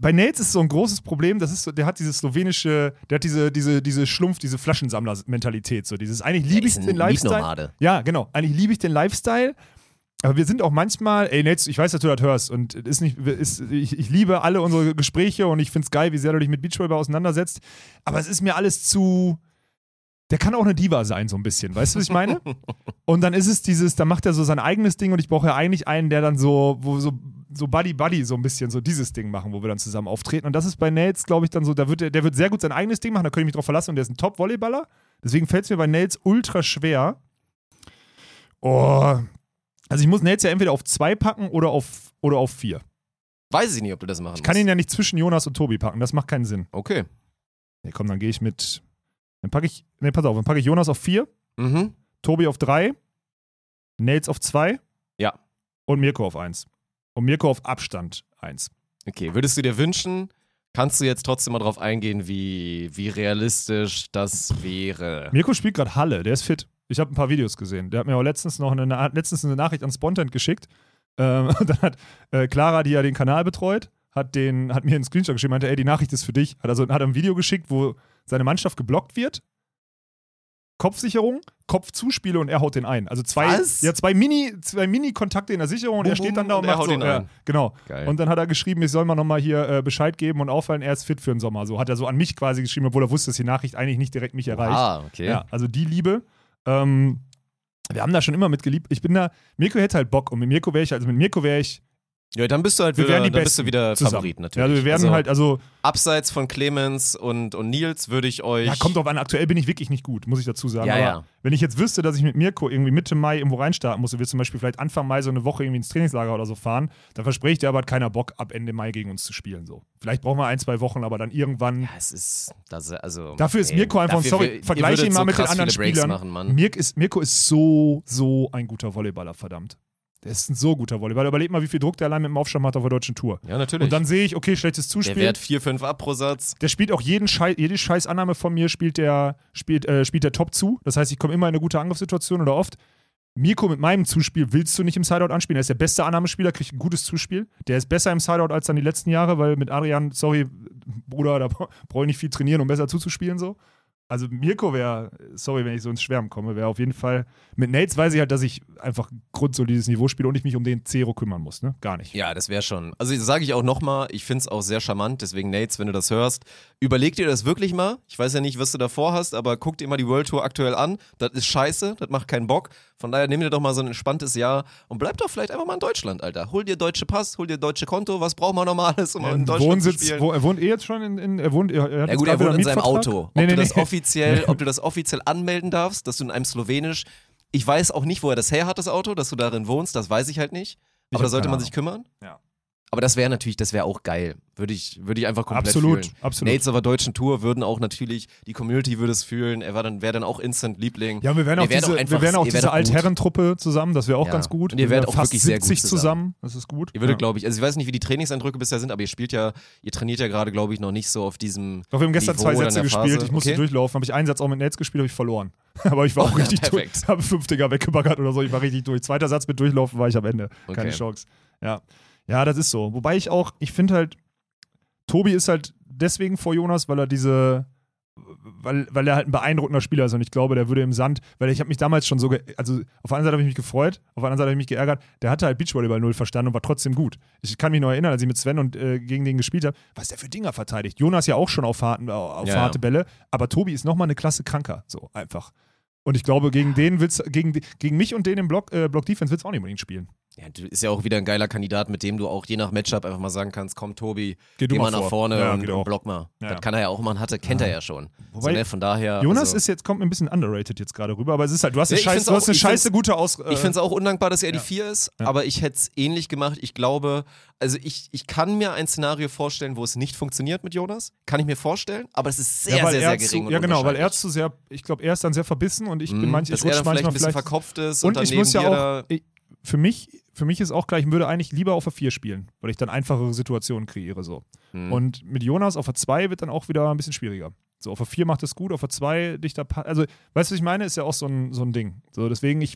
Bei Nates ist so ein großes Problem, das ist so, der hat diese slowenische, der hat diese, diese, diese Schlumpf, diese Flaschensammler-Mentalität. So dieses, eigentlich liebe ich den Lifestyle. Ja, genau. Eigentlich liebe ich den Lifestyle. Aber wir sind auch manchmal, ey Nates, ich weiß, dass du das hörst und ist nicht, ist, ich, ich liebe alle unsere Gespräche und ich finde es geil, wie sehr du dich mit Beachvolleyball auseinandersetzt. Aber es ist mir alles zu, der kann auch eine Diva sein, so ein bisschen. Weißt du, was ich meine? Und dann ist es dieses, da macht er so sein eigenes Ding und ich brauche ja eigentlich einen, der dann so, wo so, so Buddy Buddy so ein bisschen so dieses Ding machen, wo wir dann zusammen auftreten. Und das ist bei Nails, glaube ich, dann so, da wird er, der wird sehr gut sein eigenes Ding machen, da könnte ich mich drauf verlassen und der ist ein Top-Volleyballer. Deswegen fällt es mir bei Nails ultra schwer. Oh, Also ich muss Nates ja entweder auf zwei packen oder auf, oder auf vier. Weiß ich nicht, ob du das machen Ich kann musst. ihn ja nicht zwischen Jonas und Tobi packen, das macht keinen Sinn. Okay. Nee, komm, dann gehe ich mit. Dann packe ich. Nee, pass auf, dann packe ich Jonas auf vier, Mhm. Tobi auf drei, Nates auf zwei. Ja. Und Mirko auf eins. Und Mirko auf Abstand eins. Okay, würdest du dir wünschen, kannst du jetzt trotzdem mal drauf eingehen, wie, wie realistisch das wäre? Mirko spielt gerade Halle, der ist fit. Ich habe ein paar Videos gesehen. Der hat mir auch letztens noch eine, letztens eine Nachricht an Spontent geschickt. Ähm, dann hat äh, Clara, die ja den Kanal betreut, hat, den, hat mir einen Screenshot geschickt, meinte, ey, die Nachricht ist für dich. Hat also hat ein Video geschickt, wo seine Mannschaft geblockt wird. Kopfsicherung, Kopfzuspiele und er haut den ein. Also zwei, Was? ja, zwei Mini, zwei Mini-Kontakte in der Sicherung und er steht dann da und, und macht so. ja, ein. genau. Geil. Und dann hat er geschrieben, ich soll mal nochmal hier äh, Bescheid geben und auffallen, er ist fit für den Sommer. So hat er so an mich quasi geschrieben, obwohl er wusste, dass die Nachricht eigentlich nicht direkt mich erreicht. Ah, okay. Ja, also die Liebe. Ähm, wir haben da schon immer mitgeliebt. Ich bin da, Mirko hätte halt Bock und mit Mirko wäre ich, also mit Mirko wäre ich, Ja, dann bist du halt wir wieder, dann Besten bist du wieder zusammen. Favorit natürlich. Ja, also wir werden also, halt, also, abseits von Clemens und, und Nils würde ich euch. ja, kommt drauf an, aktuell bin ich wirklich nicht gut, muss ich dazu sagen. Ja, Aber ja. wenn ich jetzt wüsste, dass ich mit Mirko irgendwie Mitte Mai irgendwo reinstarten muss und wir zum Beispiel vielleicht Anfang Mai so eine Woche irgendwie ins Trainingslager oder so fahren, dann verspreche ich dir aber, hat keiner Bock, ab Ende Mai gegen uns zu spielen. So. Vielleicht brauchen wir ein, zwei Wochen, aber dann irgendwann. Ja, es ist. Das, also, Dafür ist ey, Mirko einfach, dafür, sorry, vergleiche ihn mal so mit den anderen Spielern. Machen. Mirk ist, Mirko ist so, so ein guter Volleyballer, verdammt. Der ist ein so guter Volleyballer. Überleg mal, wie viel Druck der allein mit dem Aufstand macht auf der deutschen Tour. Ja, natürlich. Und dann sehe ich, okay, schlechtes der Zuspiel. wehrt 4, 5 ab pro Satz. Der spielt auch jeden Schei jede Scheißannahme von mir, spielt der, spielt, äh, spielt der top zu. Das heißt, ich komme immer in eine gute Angriffssituation oder oft. Mirko mit meinem Zuspiel willst du nicht im Sideout anspielen. Er ist der beste Annahmespieler, kriegt ein gutes Zuspiel. Der ist besser im Sideout als dann die letzten Jahre, weil mit Adrian, sorry, Bruder, da brauche ich nicht viel trainieren, um besser zuzuspielen so. Also Mirko wäre, sorry, wenn ich so ins Schwärmen komme, wäre auf jeden Fall. Mit Nates weiß ich halt, dass ich einfach grundsolides Niveau spiele und ich mich um den Zero kümmern muss, ne? Gar nicht. Ja, das wäre schon. Also sage ich auch nochmal, ich finde es auch sehr charmant, deswegen Nates, wenn du das hörst, überleg dir das wirklich mal. Ich weiß ja nicht, was du davor hast, aber guck dir mal die World Tour aktuell an. Das ist scheiße, das macht keinen Bock. Von daher nimm dir doch mal so ein entspanntes Jahr und bleib doch vielleicht einfach mal in Deutschland, Alter. Hol dir deutsche Pass, hol dir deutsche Konto, was braucht man normales, um in Deutschland Wohnsitz, zu spielen? wo, er wohnt eh jetzt schon in, in er wohnt, er, hat Ja gut, er wohnt in seinem. Auto. Ob, Nee, nee, du das nee. Offiziell, ob du das offiziell anmelden darfst, dass du in einem slowenisch. Ich weiß auch nicht, wo er das her hat, das Auto, dass du darin wohnst, das weiß ich halt nicht. Ich Aber da sollte man sich kümmern. Ja. Aber das wäre natürlich, das wäre auch geil. Würde ich, würde ich einfach komplett Absolut, fühlen. absolut. Nates auf der deutschen Tour würden auch natürlich, die Community würde es fühlen. Er war dann, wäre dann auch Instant-Liebling. Ja, und wir werden auch Ihr diese, einfach- wir werden auch diese. Altherrentruppe zusammen, das wäre auch Ja. ganz gut. Und ihr wären auch fast wirklich sehr gut 70 zusammen. zusammen. Das ist gut. Ihr würdet, ja. glaube ich, also ich weiß nicht, wie die Trainingseindrücke bisher sind, aber ihr spielt ja, ihr trainiert ja gerade, glaube ich, noch nicht so auf diesem. Doch, wir haben gestern Niveau zwei Sätze gespielt. Ich musste Okay. durchlaufen. Habe ich einen Satz auch mit Netz gespielt, habe ich verloren. Aber ich war auch Oh, richtig durch. perfekt. Habe fünf Dinger weggebaggert oder so. Ich war richtig durch. Zweiter Satz mit Durchlaufen war ich am Ende. Keine. Chance. Ja. Ja, das ist so. Wobei ich auch, ich finde halt, Tobi ist halt deswegen vor Jonas, weil er diese, weil, weil er halt ein beeindruckender Spieler ist und ich glaube, der würde im Sand, weil ich habe mich damals schon so, ge also auf der einen Seite habe ich mich gefreut, auf der anderen Seite habe ich mich geärgert, der hatte halt Beachvolleyball null verstanden und war trotzdem gut. Ich kann mich noch erinnern, als ich mit Sven und äh, gegen den gespielt habe, was der für Dinger verteidigt. Jonas ja auch schon auf, harten, auf Ja, harte Bälle, aber Tobi ist nochmal eine Klasse kranker, so einfach. Und ich glaube, gegen den willst gegen, gegen mich und den im Block, äh, Block Defense willst du auch nicht unbedingt spielen. Ja, du ist ja auch wieder ein geiler Kandidat, mit dem du auch je nach Matchup einfach mal sagen kannst, komm Tobi, Geh du geh mal nach vor. vorne Ja, und, geht und block mal. Ja. Das kann er ja auch machen, hatte, kennt er ja schon. Wobei- so, ne, von daher. Jonas also, ist jetzt, kommt mir ein bisschen underrated jetzt gerade rüber, aber es ist halt, du hast Ja, eine, scheiß, du hast auch- eine ich scheiße gute Aus. Ich finde es auch undankbar, dass er die ja. 4 ist, aber ich hätte es ähnlich gemacht. Ich glaube, also ich, ich kann mir ein Szenario vorstellen, wo es nicht funktioniert mit Jonas. Kann ich mir vorstellen, aber es ist sehr, sehr, sehr zu, gering. und Ja, genau, weil er zu sehr, ich glaube, er ist dann sehr verbissen und ich bin Mhm, manchmal, dass ich er rutsche dann vielleicht manchmal ein bisschen verkopft ist Und und, ich muss ja auch, ich, für mich, für mich ist auch klar, ich würde eigentlich lieber auf der 4 spielen, weil ich dann einfachere Situationen kreiere so. Mhm. Und mit Jonas auf der 2 wird dann auch wieder ein bisschen schwieriger. So, auf der 4 macht es gut, auf der 2 dichter Also, weißt du, was ich meine? Ist ja auch so ein, so ein Ding. So, deswegen, ich,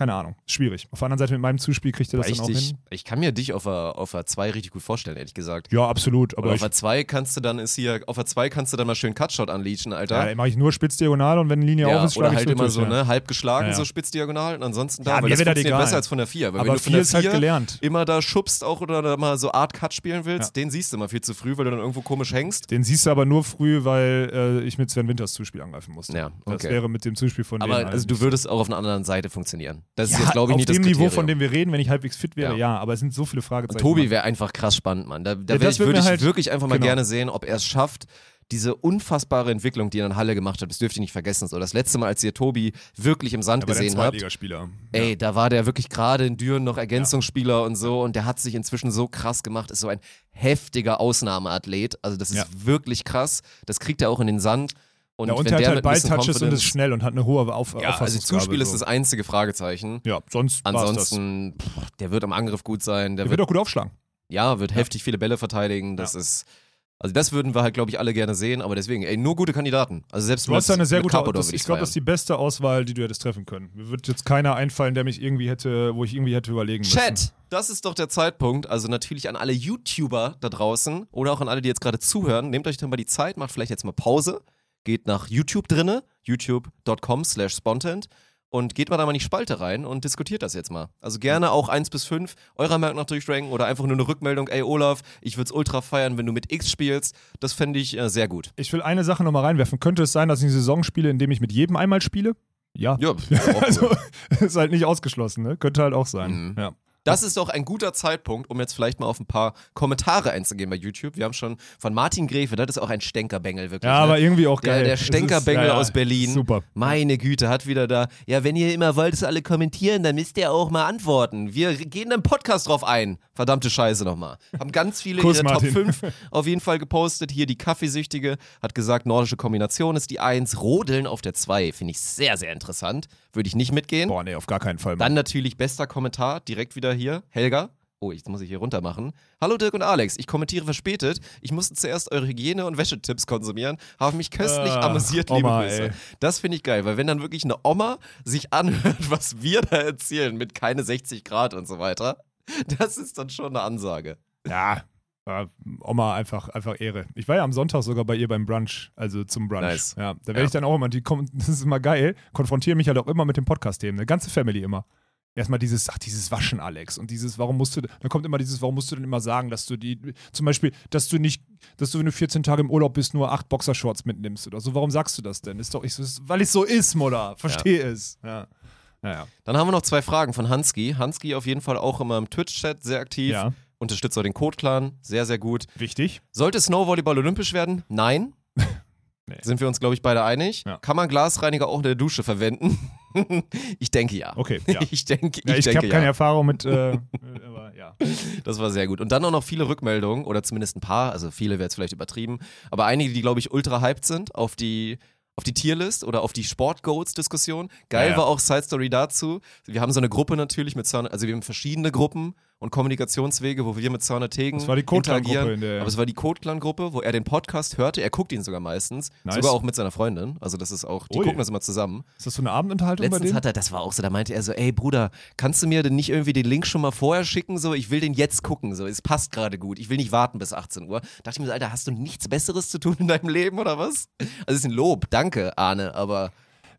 keine Ahnung, schwierig. Auf der anderen Seite mit meinem Zuspiel kriegt er das Weil dann auch hin. ich kann mir dich auf der, auf der 2 richtig gut vorstellen, ehrlich gesagt. Ja, absolut. Aber Aber auf der 2 kannst du dann ist hier, auf der 2 kannst du dann mal schön Cutshot unleashen, Alter. ja, dann mache ich nur Spitzdiagonal und wenn eine Linie Ja, auf ist, schlage ich halt so immer durch, so, ja. ne, halb geschlagen, Ja, ja. so spitzdiagonal und ansonsten Ja, da, weil mir das das funktioniert egal. besser als von der 4. Weil wenn Aber du von 4 der ist halt 4 gelernt. immer da schubst auch oder da mal so Art Cut spielen willst, den siehst du immer viel zu früh, weil du dann irgendwo komisch hängst. Den siehst du aber nur früh, weil äh, ich mit Sven Winters Zuspiel angreifen musste. Ja, Das okay. wäre mit dem Zuspiel von Aber also du würdest auch auf einer anderen Seite funktionieren. Das ist ja, jetzt, glaube ich, auf nicht dem das Niveau, Kriterium. von dem wir reden, wenn ich halbwegs fit wäre, ja. Ja. aber es sind so viele Fragezeichen. Und Tobi wäre einfach krass spannend, Mann. Da, da Ja, würde ich halt- wirklich einfach mal genau. gerne sehen, ob er es schafft, diese unfassbare Entwicklung, die er in Halle gemacht hat, das dürft ihr nicht vergessen. So, das letzte Mal, als ihr Tobi wirklich im Sand gesehen habt, ey, da war der wirklich gerade in Düren noch Ergänzungsspieler und so und der hat sich inzwischen so krass gemacht, ist so ein heftiger Ausnahmeathlet. Also das ist Ja. wirklich krass. Das kriegt er auch in den Sand. Und, Ja, und wenn der hat der halt mit Balltouches und ist schnell und hat eine hohe Auf Ja, also Auffassungsgabe, Zuspiel ist so. das einzige Fragezeichen. Ja, sonst. Ansonsten, pff, der wird am Angriff gut sein. Der Der wird, wird auch gut aufschlagen. ja, wird heftig viele Bälle verteidigen. Das ist, also das würden wir halt, glaube ich, alle gerne sehen. Aber deswegen, ey, nur gute Kandidaten. Also selbst Du hast da eine sehr mit gute Carpador das, Ich glaube, das ist die beste Auswahl, die du hättest treffen können. Mir wird jetzt keiner einfallen, der mich irgendwie hätte, wo ich irgendwie hätte überlegen müssen. Chat, das ist doch der Zeitpunkt. Also natürlich an alle YouTuber da draußen oder auch an alle, die jetzt gerade zuhören. Nehmt euch dann mal die Zeit, macht vielleicht jetzt mal Pause, geht nach YouTube drinne, youtube.com slash spontent und geht mal da mal in die Spalte rein und diskutiert das jetzt mal. Also gerne auch 1 bis 5 eurer Meinung nach durchranken oder einfach nur eine Rückmeldung, ey Olaf, ich würde es ultra feiern, wenn du mit X spielst. Das fände ich äh, sehr gut. Ich will eine Sache nochmal reinwerfen. Könnte es sein, dass ich eine Saison spiele, in dem ich mit jedem einmal spiele? Ja. Ja, Also, ist halt nicht ausgeschlossen, ne? Könnte halt auch sein. Mhm. Ja. Das ist doch ein guter Zeitpunkt, um jetzt vielleicht mal auf ein paar Kommentare einzugehen bei YouTube. Wir haben schon von Martin Gräfe, das ist auch ein Stänkerbengel wirklich. Ja, ne? aber irgendwie auch Der- geil. der ist- Stänkerbengel aus Berlin. Super. Meine Güte, hat wieder da. Ja, wenn ihr immer wollt, dass alle kommentieren, dann müsst ihr auch mal antworten. Wir gehen im Podcast drauf ein. Verdammte Scheiße nochmal. Haben ganz viele Kuss, Top Martin. 5 auf jeden Fall gepostet. Hier die Kaffeesüchtige hat gesagt, nordische Kombination ist die 1. Rodeln auf der 2. Finde ich sehr, sehr interessant. Würde ich nicht mitgehen. Boah, nee, auf gar keinen Fall. Dann natürlich bester Kommentar, direkt wieder hier. Helga. Oh, jetzt muss ich hier runter machen. Hallo Dirk und Alex, ich kommentiere verspätet. Ich musste zuerst eure Hygiene- und Wäschetipps konsumieren, habe mich köstlich Ah, amüsiert, liebe Oma, Grüße. ey. Das finde ich geil, weil wenn dann wirklich eine Oma sich anhört, was wir da erzählen mit keine 60 Grad und so weiter, das ist dann schon eine Ansage. Ja, Oma einfach, einfach Ehre. Ich war ja am Sonntag sogar bei ihr beim Brunch, also zum Brunch. Nice. Ja, da werde Ja. ich dann auch immer, die kommen, das ist immer geil, konfrontieren mich halt auch immer mit dem Podcast-Themen, eine ganze Family immer. Erstmal dieses, ach, dieses Waschen, Alex. Und dieses, warum musst du, dann kommt immer dieses, warum musst du denn immer sagen, dass du die, zum Beispiel, dass du nicht, dass du, wenn du 14 Tage im Urlaub bist, nur acht Boxershorts mitnimmst oder so. Warum sagst du das denn? Ist doch, ich, so, weil es so ist, Mutter. Verstehe es. Ja. Naja. Dann haben wir noch zwei Fragen von Hanski. Hanski auf jeden Fall auch immer im Twitch-Chat sehr aktiv. Ja. Unterstützt auch den Code-Clan, sehr, sehr gut. Wichtig. Sollte Snowvolleyball olympisch werden? Nein. Nee. Sind wir uns, glaube ich, beide einig. Ja. Kann man Glasreiniger auch in der Dusche verwenden? ich denke ja. Okay, ja. Ich denke, Ja, ich ich denke habe keine ja. Erfahrung mit, äh, aber ja. Das war sehr gut. Und dann auch noch viele Rückmeldungen, oder zumindest ein paar, also viele wäre jetzt vielleicht übertrieben, aber einige, die, glaube ich, ultra hyped sind auf die, auf die Tierlist oder auf die Sport-Goats-Diskussion. Geil Ja, ja. war auch Side Story dazu. Wir haben so eine Gruppe natürlich mit also wir haben verschiedene Gruppen und Kommunikationswege, wo wir mit Zaune Tegen Das war die interagieren. in der- Aber es war die Code-Clan-Gruppe, wo er den Podcast hörte. Er guckt ihn sogar meistens. Nice. Sogar auch mit seiner Freundin. Also das ist auch, die Ui. gucken das immer zusammen. Ist das so eine Abendunterhaltung bei Letztens denen? hat er, das war auch so, da meinte er so, ey Bruder, kannst du mir denn nicht irgendwie den Link schon mal vorher schicken? So, ich will den jetzt gucken. So, es passt gerade gut. Ich will nicht warten bis 18 Uhr. Dachte ich mir so, Alter, hast du nichts Besseres zu tun in deinem Leben oder was? Also es ist ein Lob, danke, Arne, aber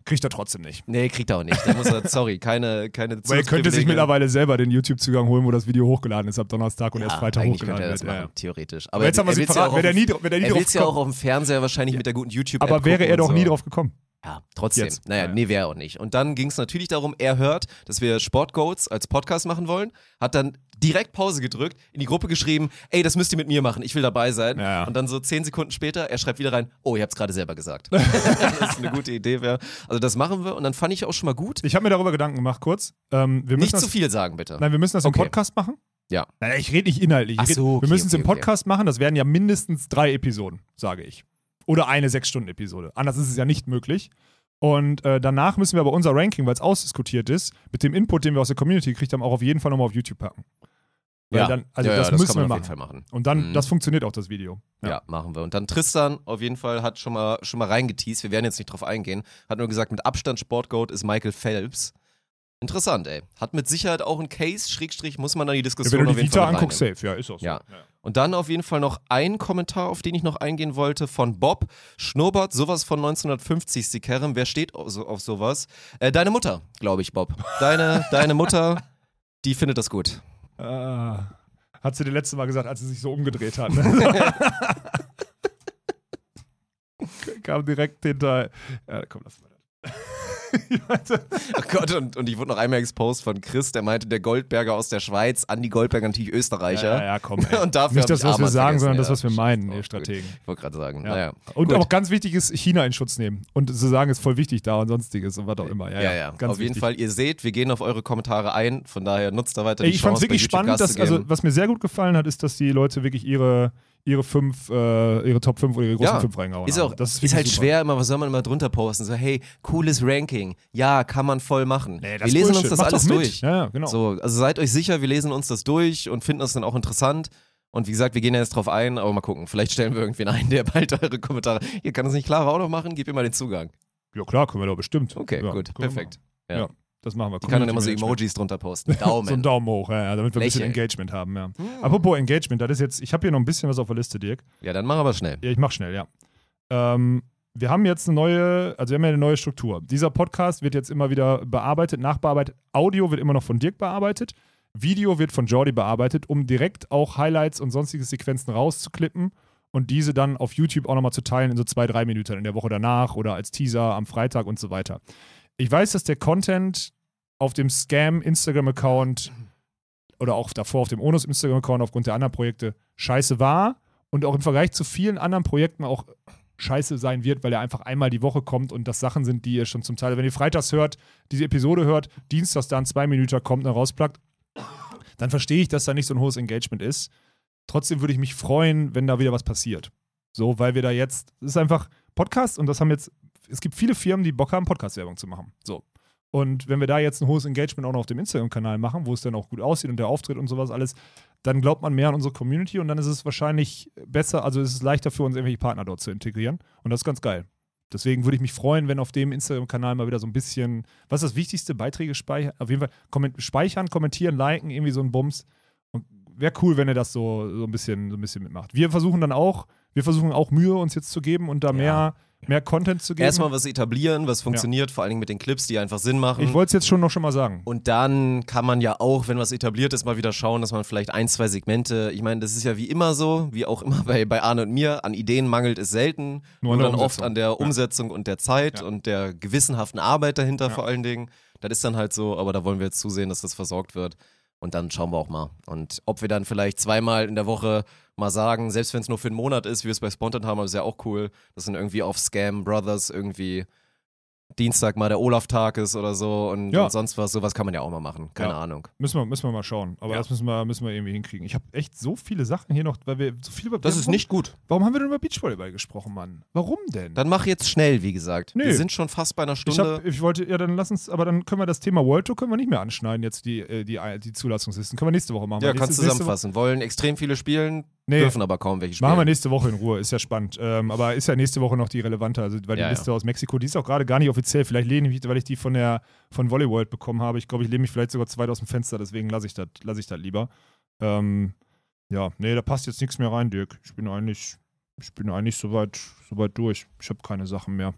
Kriegt er trotzdem nicht. nee, kriegt er auch nicht. Da muss er, sorry, keine, keine Weil er könnte sich mittlerweile selber den YouTube-Zugang holen, wo das Video hochgeladen ist ab Donnerstag und ja, erst Freitag hochgeladen wird. Ja, theoretisch. Aber jetzt haben wir sie verraten. Wäre der nie, wär der nie er will es ja auch auf dem Fernseher wahrscheinlich mit der guten YouTube-App Aber wäre er doch nie drauf gekommen. Ja, trotzdem. Jetzt. Naja, Ja. nee, wäre auch nicht. Und dann ging es natürlich darum, er hört, dass wir Sportgoats als Podcast machen wollen, hat dann direkt Pause gedrückt, in die Gruppe geschrieben, ey, das müsst ihr mit mir machen, ich will dabei sein. Ja. Und dann so zehn Sekunden später, er schreibt wieder rein, oh, ihr habt es gerade selber gesagt. das ist eine gute Idee wäre. Also das machen wir und dann fand ich auch schon mal gut. Ich habe mir darüber Gedanken gemacht, kurz. Ähm, Nicht das, zu viel sagen, bitte. Nein, wir müssen das im Okay. Podcast machen. Ja. Nein, ich rede nicht inhaltlich. Ich Ach red, so, okay, wir müssen es okay, im Podcast machen. Das werden ja mindestens drei Episoden, sage ich. Oder eine Sechs-Stunden-Episode. Anders ist es ja nicht möglich. Und äh, danach müssen wir aber unser Ranking, weil es ausdiskutiert ist, mit dem Input, den wir aus der Community gekriegt haben, auch auf jeden Fall nochmal auf YouTube packen. Weil ja. dann, also ja, das, ja, das müssen wir machen. machen. Und dann, Mhm. das funktioniert auch, das Video. Ja. machen wir. Und dann Tristan auf jeden Fall hat schon mal, schon mal reingeteased, wir werden jetzt nicht drauf eingehen, hat nur gesagt, mit Abstand Sportgoat ist Michael Phelps. Interessant, ey. Hat mit Sicherheit auch einen Case, Schrägstrich, muss man dann die Ja, Diskussion wenn du die Vita anguckst, safe. Ja, ist auch so. Ja. Und dann auf jeden Fall noch ein Kommentar, auf den ich noch eingehen wollte, von Bob. Schnurrbart, sowas von 1950, Sikerem. Wer steht auf, so, auf sowas? Äh, deine Mutter, glaube ich, Bob. Deine, deine Mutter, die findet das gut. Ah, hat sie dir letzte Mal gesagt, als sie sich so umgedreht hat. Ne? Kam direkt hinter. Ja, komm, lass mal. Oh Gott, und, und ich wurde noch einmal exposed von Chris, der meinte, der Goldberger aus der Schweiz, Andi Goldberger natürlich Österreicher. Ja, ja, komm. Ey. Und dafür Nicht das, was wir sagen, sondern das, ja. was wir meinen, ihr gut. Strategen. Ich wollte gerade sagen, Ja. naja. Und Gut. auch ganz wichtig ist, China in Schutz nehmen. Und zu sagen, ist voll wichtig da und sonstiges und was auch immer. Ja, Ja, ja, auf jeden wichtig. Fall. Ihr seht, wir gehen auf eure Kommentare ein, von daher nutzt da weiter Ey, die ich fand es wirklich spannend, dass, also was mir sehr gut gefallen hat, ist, dass die Leute wirklich ihre, ihre fünf, äh, ihre Top 5 oder ihre großen Ja, fünf reingehauen Ist haben. auch, das ist, wirklich halt super. schwer immer, was soll man immer drunter posten? So, hey, cooles Ranking. Ja, kann man voll machen. Nee, das wir ist lesen Bullshit. uns das Macht alles durch. Ja, ja, genau. So, also seid euch sicher, wir lesen uns das durch und finden das dann auch interessant. Und wie gesagt, wir gehen ja jetzt drauf ein, aber mal gucken. Vielleicht stellen wir irgendwen ein, der bald eure Kommentare. Ihr kann es nicht klarer auch noch machen, gib ihr mal den Zugang. Ja, klar, können wir doch bestimmt. Okay, ja, gut, perfekt. Ja. Ja. Das machen wir. Ich kann dann immer so. Emojis drunter posten. Daumen. So ein Daumen hoch, ja, ja, damit wir ein bisschen Lächeln. Engagement haben, ja. Apropos Engagement, das ist jetzt, ich habe hier noch ein bisschen was auf der Liste, Dirk. Ja, dann machen wir schnell. Ja, ich mach schnell, ja. Ähm, wir haben jetzt eine neue, also wir haben ja eine neue Struktur. Dieser Podcast wird jetzt immer wieder bearbeitet, nachbearbeitet. Audio wird immer noch von Dirk bearbeitet. Video wird von Jordi bearbeitet, um direkt auch Highlights und sonstige Sequenzen rauszuklippen und diese dann auf YouTube auch nochmal zu teilen in so zwei, drei Minuten in der Woche danach oder als Teaser am Freitag und so weiter. Ich weiß, dass der Content auf dem Scam Instagram-Account oder auch davor auf dem Onus Instagram-Account aufgrund der anderen Projekte scheiße war und auch im Vergleich zu vielen anderen Projekten auch scheiße sein wird, weil er einfach einmal die Woche kommt und das Sachen sind, die ihr schon zum Teil, wenn ihr freitags hört, diese Episode hört, dienstags dann zwei Minuten kommt und rausplagt, dann verstehe ich, dass da nicht so ein hohes Engagement ist. Trotzdem würde ich mich freuen, wenn da wieder was passiert. So, weil wir da jetzt, es ist einfach Podcast und das haben jetzt, es gibt viele Firmen, die Bock haben, Podcast-Werbung zu machen. So. Und wenn wir da jetzt ein hohes Engagement auch noch auf dem Instagram-Kanal machen, wo es dann auch gut aussieht und der Auftritt und sowas alles, dann glaubt man mehr an unsere Community und dann ist es wahrscheinlich besser, also ist es leichter für uns, irgendwelche Partner dort zu integrieren. Und das ist ganz geil. Deswegen würde ich mich freuen, wenn auf dem Instagram-Kanal mal wieder so ein bisschen, was ist das Wichtigste? Beiträge speichern, auf jeden Fall komment speichern, kommentieren, liken, irgendwie so ein Bums. Und wäre cool, wenn ihr das so, so, ein bisschen, so ein bisschen mitmacht. Wir versuchen dann auch, wir versuchen auch Mühe uns jetzt zu geben und da mehr, mehr Content zu geben. Erstmal was etablieren, was funktioniert, vor allen Dingen mit den Clips, die einfach Sinn machen. ich wollte es jetzt schon noch schon mal sagen. Und dann kann man ja auch, wenn was etabliert ist, mal wieder schauen, dass man vielleicht ein, zwei Segmente, ich meine, das ist ja wie immer so, wie auch immer bei, bei Arne und mir, an Ideen mangelt es selten, Nur nur, dann oft Umsetzung. an der Ja. Umsetzung und der Zeit Ja. und der gewissenhaften Arbeit dahinter Ja. vor allen Dingen. Das ist dann halt so, aber da wollen wir jetzt zusehen, dass das versorgt wird. Und dann schauen wir auch mal. Und ob wir dann vielleicht zweimal in der Woche mal sagen, selbst wenn es nur für einen Monat ist, wie wir es bei Spontan haben, aber ist ja auch cool, dass dann irgendwie auf Scam Brothers irgendwie Dienstag mal der Olaf-Tag ist oder so und, Ja. und sonst was. Sowas kann man ja auch mal machen. Keine Ja. Ahnung. Müssen wir, müssen wir mal schauen. Aber Ja. das müssen wir, müssen wir irgendwie hinkriegen. Ich habe echt so viele Sachen hier noch, weil wir so viel über Das ist nicht gut. Warum haben wir denn über Beachvolleyball gesprochen, Mann? Warum denn? Dann mach jetzt schnell, wie gesagt. Nö. Wir sind schon fast bei einer ich, Stunde. hab, ich wollte, ja, dann lass uns, aber dann können wir das Thema World Tour können wir nicht mehr anschneiden, jetzt die, äh, die, die Zulassungslisten. Können wir nächste Woche machen. ja, kannst zusammenfassen. Wollen extrem viele spielen, Nee. dürfen aber kaum welche spielen. Machen wir nächste Woche in Ruhe, ist ja spannend. Ähm, aber ist ja nächste Woche noch die relevante, also weil die Ja, Liste aus Mexiko, die ist auch gerade gar nicht offiziell. Vielleicht lehne ich mich, weil ich die von der von Volley World bekommen habe. Ich glaube, ich lehne mich vielleicht sogar zu weit aus dem Fenster, deswegen lasse ich das lass ich das lieber. Ähm, ja, nee, da passt jetzt nichts mehr rein, Dirk. Ich bin eigentlich, ich bin eigentlich soweit, soweit durch. Ich habe keine Sachen mehr.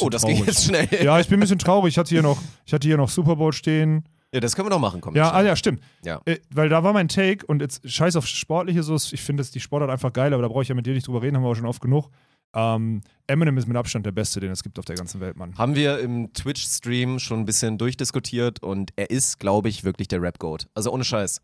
Oh, das traurig. ging jetzt schnell. Ja, Ja, ich bin ein bisschen traurig. Ich hatte hier noch, ich hatte hier noch Super Bowl stehen. Das können wir noch machen. Komm, Ja, ah, ja, stimmt. Ja. Äh, weil da war mein Take und jetzt scheiß auf Sportliche, so, ich finde die Sportart einfach geil, aber da brauche ich ja mit dir nicht drüber reden, haben wir auch schon oft genug. Ähm, Eminem ist mit Abstand der Beste, den es gibt auf der ganzen Welt, Mann. Haben wir im Twitch-Stream schon ein bisschen durchdiskutiert und er ist, glaube ich, wirklich der Rap-Goat. Also ohne Scheiß.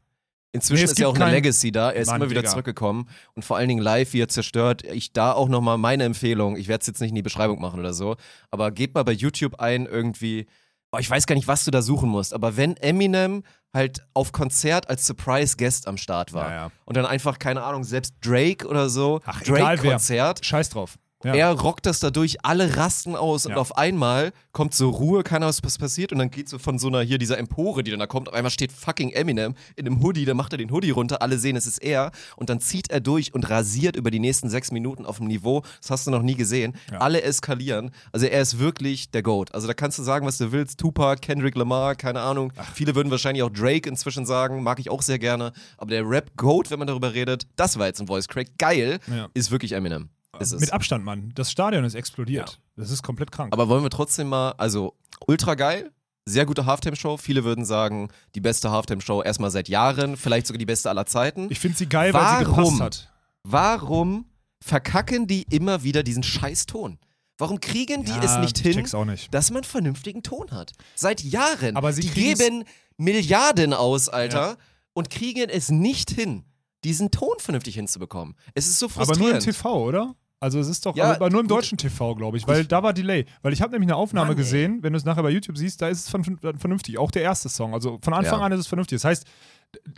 Inzwischen Nee, ist ja auch eine Legacy da. Er ist Mann, immer wieder Digga. zurückgekommen und vor allen Dingen live, wie er zerstört. Ich da auch nochmal meine Empfehlung. Ich werde es jetzt nicht in die Beschreibung machen oder so, aber gebt mal bei YouTube ein irgendwie. Boah, ich weiß gar nicht, was du da suchen musst, aber wenn Eminem halt auf Konzert als Surprise-Guest am Start war Ja, ja. und dann einfach, keine Ahnung, selbst Drake oder so, Ach, egal wer. Drake-Konzert, Scheiß drauf. Ja. er rockt das dadurch, alle rasten aus und Ja. auf einmal kommt so Ruhe, keiner weiß, was passiert und dann geht so von so einer hier dieser Empore, die dann da kommt, auf einmal steht fucking Eminem in einem Hoodie, dann macht er den Hoodie runter, alle sehen, es ist er und dann zieht er durch und rasiert über die nächsten sechs Minuten auf dem Niveau, das hast du noch nie gesehen, Ja. alle eskalieren, also er ist wirklich der Goat, also da kannst du sagen, was du willst, Tupac, Kendrick Lamar, keine Ahnung, viele würden wahrscheinlich auch Drake inzwischen sagen, mag ich auch sehr gerne, aber der Rap-Goat, wenn man darüber redet, das war jetzt ein Voice Crack, geil, ist wirklich Eminem. Ist es. Mit Abstand, Mann. Das Stadion ist explodiert. Das ist komplett krank. Aber wollen wir trotzdem mal, also ultra geil, sehr gute Halftime-Show. Viele würden sagen, die beste Halftime-Show erstmal seit Jahren, vielleicht sogar die beste aller Zeiten. ich finde sie geil, weil sie Warum? gepasst hat. Warum verkacken die immer wieder diesen scheiß Ton? Warum kriegen die Ja, es nicht ich hin, nicht. dass man vernünftigen Ton hat? Seit Jahren. Aber sie die geben Milliarden aus, Alter, und kriegen es nicht hin, diesen Ton vernünftig hinzubekommen. Es ist so Aber frustrierend. nur im TV, oder? Also es ist doch, Ja, aber nur im gut. deutschen TV, glaube ich, weil da war Delay. Weil ich habe nämlich eine Aufnahme Mann, ey. gesehen, wenn du es nachher bei YouTube siehst, da ist es von- vernünftig. Auch der erste Song. Also von Anfang Ja. an ist es vernünftig. Das heißt,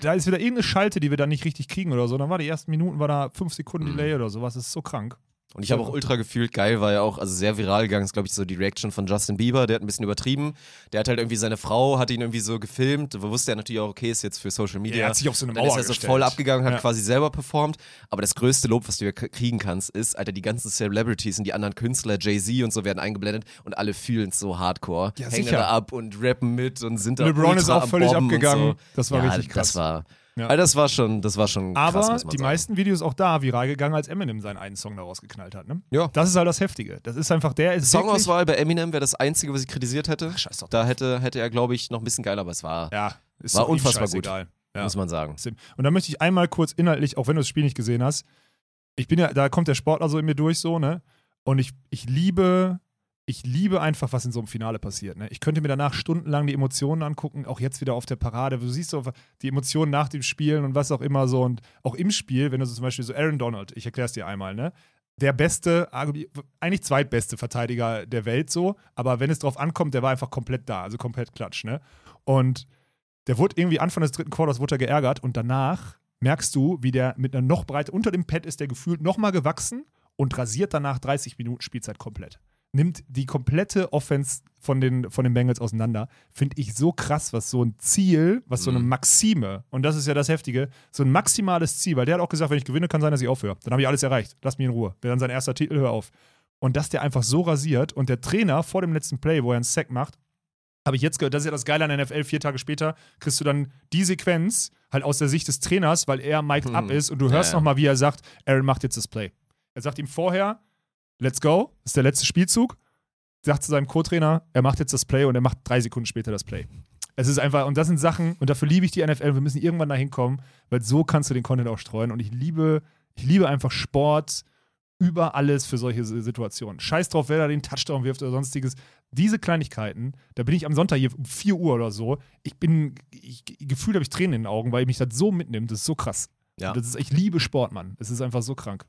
da ist wieder irgendeine Schalte, die wir dann nicht richtig kriegen oder so. Dann war die ersten Minuten, war da fünf Sekunden Mhm. Delay oder sowas. Das ist so krank. Und ich habe auch ultra gefühlt, geil war ja auch, also sehr viral gegangen, ist glaube ich so die Reaction von Justin Bieber, der hat ein bisschen übertrieben. Der hat halt irgendwie, seine Frau hat ihn irgendwie so gefilmt, wo wusste er natürlich auch, okay, ist jetzt für Social Media. Er hat sich auf so eine Dann Mauer ist er so gestellt. voll abgegangen, hat Ja. quasi selber performt. Aber das größte Lob, was du ja kriegen kannst, ist, Alter, die ganzen Celebrities und die anderen Künstler, Jay-Z und so werden eingeblendet und alle fühlen es so hardcore. Ja, hängen sicher. da ab und rappen mit und sind da LeBron ist auch völlig Bomben abgegangen. So. Das war ja, richtig krass. Das war, Ja. Alter, das war schon, das war schon Aber krass, die sagen. meisten Videos auch da viral gegangen, als Eminem seinen einen Song daraus geknallt hat. Ne? Ja. Das ist halt das Heftige. Das ist einfach der ist Songauswahl bei Eminem wäre das Einzige, was ich kritisiert hätte. Ach, scheiß doch Da hätte, hätte er, glaube ich, noch ein bisschen geiler, aber es war, Ja, War unfassbar gut. Ja. muss man sagen. Und da möchte ich einmal kurz inhaltlich, auch wenn du das Spiel nicht gesehen hast, ich bin ja, da kommt der Sportler so in mir durch, so, ne? Und ich, ich liebe, ich liebe einfach, was in so einem Finale passiert. Ne? Ich könnte mir danach stundenlang die Emotionen angucken, auch jetzt wieder auf der Parade. Du siehst so die Emotionen nach dem Spielen und was auch immer so. Und auch im Spiel, wenn du so zum Beispiel so Aaron Donald, ich erkläre es dir einmal, ne? Der beste, eigentlich zweitbeste Verteidiger der Welt so, aber wenn es drauf ankommt, der war einfach komplett da, also komplett klatsch, ne? Und der wurde irgendwie Anfang des dritten Quarters wurde er geärgert und danach merkst du, wie der mit einer noch breite, unter dem Pad ist der gefühlt nochmal gewachsen und rasiert danach 30 Minuten Spielzeit komplett. Nimmt die komplette Offense von den, von den Bengals auseinander. Finde ich so krass, was so ein Ziel, was so eine Mhm. Maxime, und das ist ja das Heftige, so ein maximales Ziel, weil der hat auch gesagt, wenn ich gewinne, kann sein, dass ich aufhöre. Dann habe ich alles erreicht. Lass mich in Ruhe. Wäre dann sein erster Titel, hör auf. Und dass der einfach so rasiert und der Trainer vor dem letzten Play, wo er einen Sack macht, habe ich jetzt gehört, das ist ja das Geile an der NFL, vier Tage später kriegst du dann die Sequenz halt aus der Sicht des Trainers, weil er mic'd Hm. up ist und du hörst ja. nochmal, wie er sagt, Aaron macht jetzt das Play. Er sagt ihm vorher, let's go, das ist der letzte Spielzug, sagt zu seinem Co-Trainer, er macht jetzt das Play und er macht drei Sekunden später das Play. Es ist einfach, und das sind Sachen, und dafür liebe ich die NFL, wir müssen irgendwann dahin kommen, weil so kannst du den Content auch streuen und ich liebe, ich liebe einfach Sport über alles für solche Si- Situationen. Scheiß drauf, wer da den Touchdown wirft oder sonstiges. Diese Kleinigkeiten, da bin ich am Sonntag hier um 4 Uhr oder so, ich bin, ich, gefühlt habe ich Tränen in den Augen, weil mich das so mitnimmt, das ist so krass. Ja. Das ist, ich liebe Sport, Mann. Es ist einfach so krank.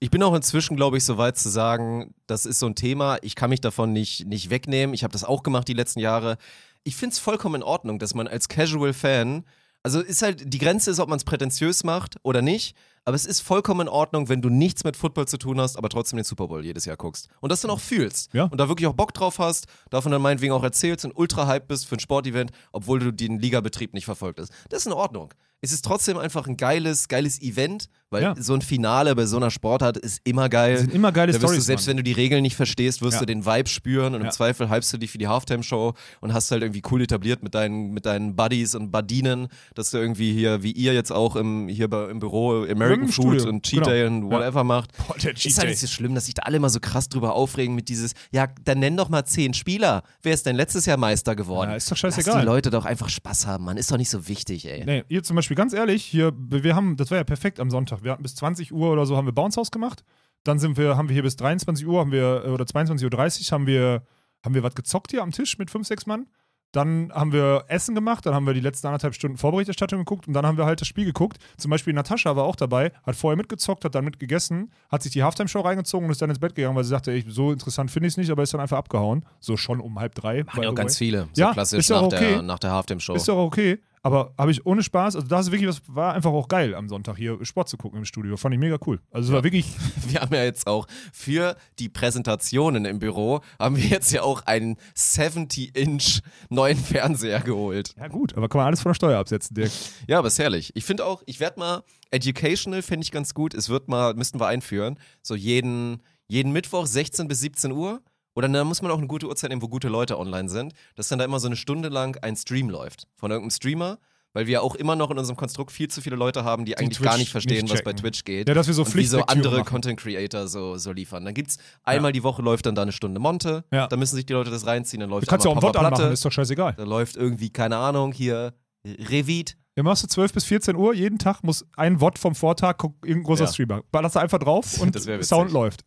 Ich bin auch inzwischen, glaube ich, so weit zu sagen, das ist so ein Thema, ich kann mich davon nicht, nicht wegnehmen. Ich habe das auch gemacht die letzten Jahre. Ich finde es vollkommen in Ordnung, dass man als Casual-Fan, also ist halt, die Grenze ist, ob man es prätentiös macht oder nicht, aber es ist vollkommen in Ordnung, wenn du nichts mit Football zu tun hast, aber trotzdem den Super Bowl jedes Jahr guckst. Und das dann auch fühlst. Ja. Und da wirklich auch Bock drauf hast, davon dann meinetwegen auch erzählst und ultra hype bist für ein Sportevent, obwohl du den Ligabetrieb nicht verfolgt hast. Das ist in Ordnung. Es ist trotzdem einfach ein geiles, geiles Event, weil Ja. so ein Finale bei so einer Sportart ist immer geil. Das sind immer geile da wirst du, Storys, selbst Mann. wenn du die Regeln nicht verstehst, wirst Ja. du den Vibe spüren und im Zweifel hypst du dich für die Halftime-Show und hast halt irgendwie cool etabliert mit deinen, mit deinen Buddies und Buddienen, dass du irgendwie hier, wie ihr jetzt auch im, hier bei, im Büro American Im Food Studio, und Cheat genau. Day und whatever macht. Boah, der Ist halt nicht so schlimm, dass sich da alle mal so krass drüber aufregen mit dieses, ja, dann nenn doch mal zehn Spieler. Wer ist denn letztes Jahr Meister geworden? Ja, ist doch Lass scheißegal. die Leute doch einfach Spaß haben, Mann. Ist doch nicht so wichtig, ey. Nee, hier zum Beispiel ganz ehrlich, hier, wir haben, das war ja perfekt am Sonntag. Wir hatten bis 20 Uhr oder so haben wir Bounce House gemacht. Dann sind wir, haben wir hier bis 23 Uhr haben wir, äh, oder 22.30 Uhr haben wir, haben wir was gezockt hier am Tisch mit fünf, sechs Mann. Dann haben wir Essen gemacht, dann haben wir die letzten anderthalb Stunden Vorberichterstattung geguckt und dann haben wir halt das Spiel geguckt. Zum Beispiel Natascha war auch dabei, hat vorher mitgezockt, hat dann mitgegessen, hat sich die Halftime-Show reingezogen und ist dann ins Bett gegangen, weil sie sagte, ey, so interessant finde ich es nicht, aber ist dann einfach abgehauen. So schon um halb drei. Machen ja auch ganz viele. So Ja, klassisch ist nach, auch der, okay. nach der Halftime-Show. Ist doch okay. Aber habe ich ohne Spaß, also da ist wirklich was, war einfach auch geil am Sonntag hier Sport zu gucken im Studio. Fand ich mega cool. Also es war wirklich, Wir haben ja jetzt auch für die Präsentationen im Büro, haben wir jetzt ja auch einen 70-Inch neuen Fernseher geholt. ja gut, aber kann man alles von der Steuer absetzen, Dirk. Ja, aber ist herrlich. Ich finde auch, ich werde mal, educational fände ich ganz gut. Es wird mal, müssten wir einführen, so jeden, jeden Mittwoch 16 bis 17 Uhr. Oder dann muss man auch eine gute Uhrzeit nehmen, wo gute Leute online sind, dass dann da immer so eine Stunde lang ein Stream läuft von irgendeinem Streamer. Weil wir auch immer noch in unserem Konstrukt viel zu viele Leute haben, die, eigentlich gar Twitch nicht verstehen, nicht was bei. Twitch geht. Ja, dass wir so und wie so andere. Content Creator so, so liefern. Dann gibt's einmal die Woche läuft dann da eine Stunde Monte. Ja. Da müssen sich die Leute das reinziehen. Dann läuft Du kannst ja auch Bot Papa anmachen, ist doch scheißegal. Da läuft irgendwie, keine Ahnung, hier Revit. Ja, machst du 12 bis 14 Uhr, jeden Tag muss ein Wort vom Vortag, irgendein großer Ja. Streamer. Ballerst du einfach drauf und. Sound läuft.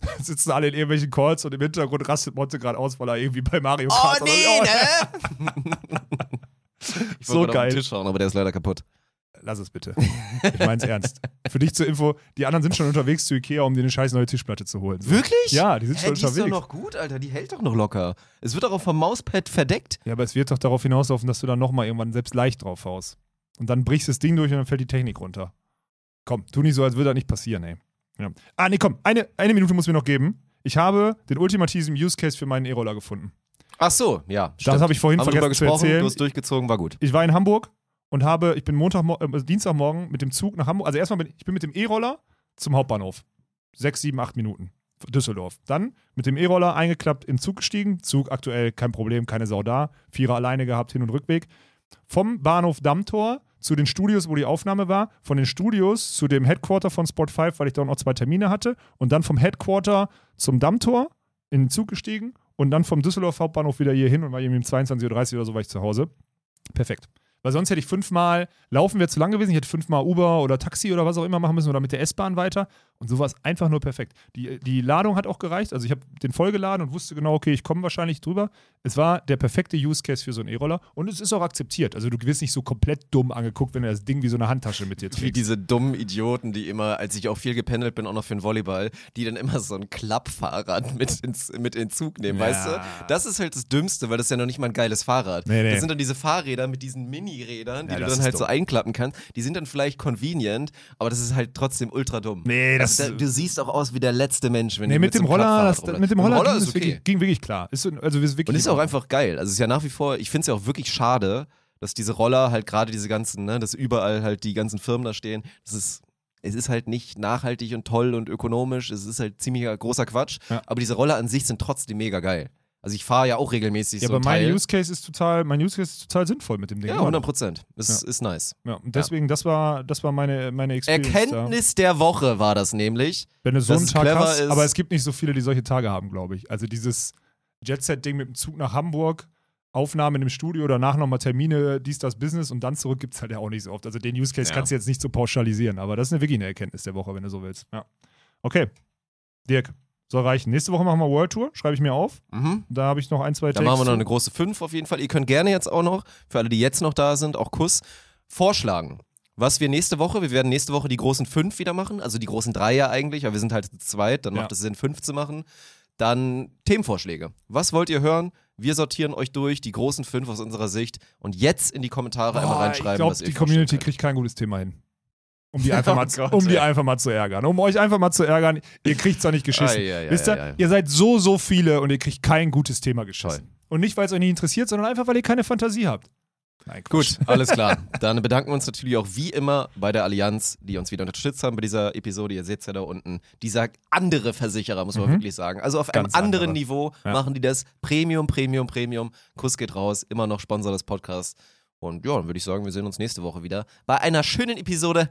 Sitzen alle in irgendwelchen Calls und im Hintergrund rastet Monte gerade aus, weil er irgendwie bei Mario Oh Kart oder- nee, ne? Ich So wollte gerade auf geil. den Tisch schauen, aber der ist leider kaputt. Lass es bitte. Ich mein's ernst. Für dich zur Info, die anderen sind schon unterwegs zu Ikea, um dir eine scheiß neue Tischplatte zu holen. Wirklich? Ja, die sind Hä, schon die ist unterwegs. doch noch gut, Alter. Die hält doch noch locker. Es wird doch auch vom Mauspad verdeckt. Ja, aber es wird doch darauf hinauslaufen, dass du dann nochmal irgendwann selbst leicht drauf haust. Und dann brichst das Ding durch und dann fällt die Technik runter. Komm, tu nicht so, als würde das nicht passieren, ey. Ja. Ah, nee, komm, eine, eine Minute muss mir noch geben. Ich habe den ultimativen Use Case für meinen E-Roller gefunden. Ach so, ja. Das habe ich vorhin Haben vergessen zu erzählen. du hast durchgezogen, war gut. Ich war in Hamburg und habe, ich bin Montag, äh, Dienstagmorgen mit dem Zug nach Hamburg. Also erstmal bin ich bin mit dem E-Roller zum Hauptbahnhof. Sechs, sieben, acht Minuten. Düsseldorf. Dann mit dem E-Roller eingeklappt in den Zug gestiegen. Zug aktuell kein Problem, keine Sau da. Vierer alleine gehabt, Hin- und Rückweg. Vom Bahnhof Dammtor zu den Studios, wo die Aufnahme war. Von den Studios zu dem Headquarter von Sport 5, weil ich dort noch zwei Termine hatte. Und dann vom Headquarter zum Dammtor in den Zug gestiegen. Und dann vom Düsseldorf Hauptbahnhof wieder hier hin und war irgendwie um 22.30 Uhr oder so war ich zu Hause. Perfekt. Weil sonst hätte ich fünfmal, laufen wäre zu lang gewesen, ich hätte fünfmal Uber oder Taxi oder was auch immer machen müssen oder mit der S-Bahn weiter. Und so war es einfach nur perfekt. Die, die Ladung hat auch gereicht. Also ich habe den vollgeladen und wusste genau, okay, ich komme wahrscheinlich drüber. Es war der perfekte Use Case für so einen E-Roller und es ist auch akzeptiert. Also du wirst nicht so komplett dumm angeguckt, wenn du das Ding wie so eine Handtasche mit dir Wie trägst. diese dummen Idioten, die immer, als ich auch viel gependelt bin, auch noch für den Volleyball, die dann immer so ein Klappfahrrad mit, ins, mit in den Zug nehmen, Ja. weißt du? Das ist halt das Dümmste, weil das ist ja noch nicht mal ein geiles Fahrrad. Nee, nee. Das sind dann diese Fahrräder mit diesen Mini-Rädern, die Ja, du dann ist halt so dumm. einklappen kannst. Die sind dann vielleicht convenient, aber das ist halt trotzdem ultra dumm. Nee, das- also, da, du siehst auch aus wie der letzte Mensch, wenn Nee, du mit, so dem Roller, das, mit dem Roller, ging, ist es okay. wirklich, ging wirklich klar. Ist, so- also sind wirklich Und ist auch einfach geil. Also es ist ja nach wie vor, ich finde es ja auch wirklich schade, dass diese Roller halt gerade diese ganzen, ne, dass überall halt die ganzen Firmen da stehen. Das ist, es ist halt nicht nachhaltig und toll und ökonomisch. Es ist halt ziemlicher großer Quatsch. Ja. Aber diese Roller an sich sind trotzdem mega geil. Also ich fahre ja auch regelmäßig Ja, so aber ein mein. Use Case ist total, mein Use Case ist total sinnvoll mit dem Ding. ja, Immer 100 noch. Prozent. Ist, ist nice. Ja, und deswegen, das war, das war meine, meine Experience. Erkenntnis der Woche war das nämlich. Wenn du so einen Tag hast, ist. aber es gibt nicht so viele, die solche Tage haben, glaube ich. Also dieses Jet-Set-Ding mit dem Zug nach Hamburg, Aufnahme in einem Studio, danach nochmal Termine, dies, das Business und dann zurück gibt es halt ja auch nicht so oft. Also den Use Case Ja. kannst du jetzt nicht so pauschalisieren, aber das ist eine, wirklich eine Erkenntnis der Woche, wenn du so willst. Ja. Okay, Dirk, soll reichen. Nächste Woche machen wir World Tour, schreibe ich mir auf. Mhm. Da habe ich noch ein, zwei Da machen wir noch eine große 5 auf jeden Fall. Ihr könnt gerne jetzt auch noch, für alle, die jetzt noch da sind, auch Kuss, vorschlagen. Was wir nächste Woche, wir werden nächste Woche die großen 5 wieder machen, also die großen 3 ja eigentlich, aber wir sind halt zu zweit, dann Ja. macht es Sinn, 5 zu machen. Dann Themenvorschläge. Was wollt ihr hören? Wir sortieren euch durch, die großen 5 aus unserer Sicht und jetzt in die Kommentare einmal Oh, reinschreiben, ich glaube, die Community kriegt kein gutes Thema hin. Um die einfach, Oh mal, Gott, um die einfach mal zu ärgern. Um euch einfach mal zu ärgern. Ihr kriegt es doch nicht geschissen. Ei, ei, ei, Wisst ihr, ei. ihr seid so, so viele und ihr kriegt kein gutes Thema geschissen. Toll. Und nicht, weil es euch nicht interessiert, sondern einfach, weil ihr keine Fantasie habt. Nein. Gut, alles klar. Dann bedanken wir uns natürlich auch wie immer bei der Allianz, die uns wieder unterstützt haben bei dieser Episode. Ihr seht es ja da unten. Dieser andere Versicherer, muss man Mhm. wirklich sagen. Also auf Ganz einem anderen andere. Niveau Ja. machen die das. Premium, Premium, Premium. Kuss geht raus. Immer noch Sponsor des Podcasts. Und ja, dann würde ich sagen, wir sehen uns nächste Woche wieder bei einer schönen Episode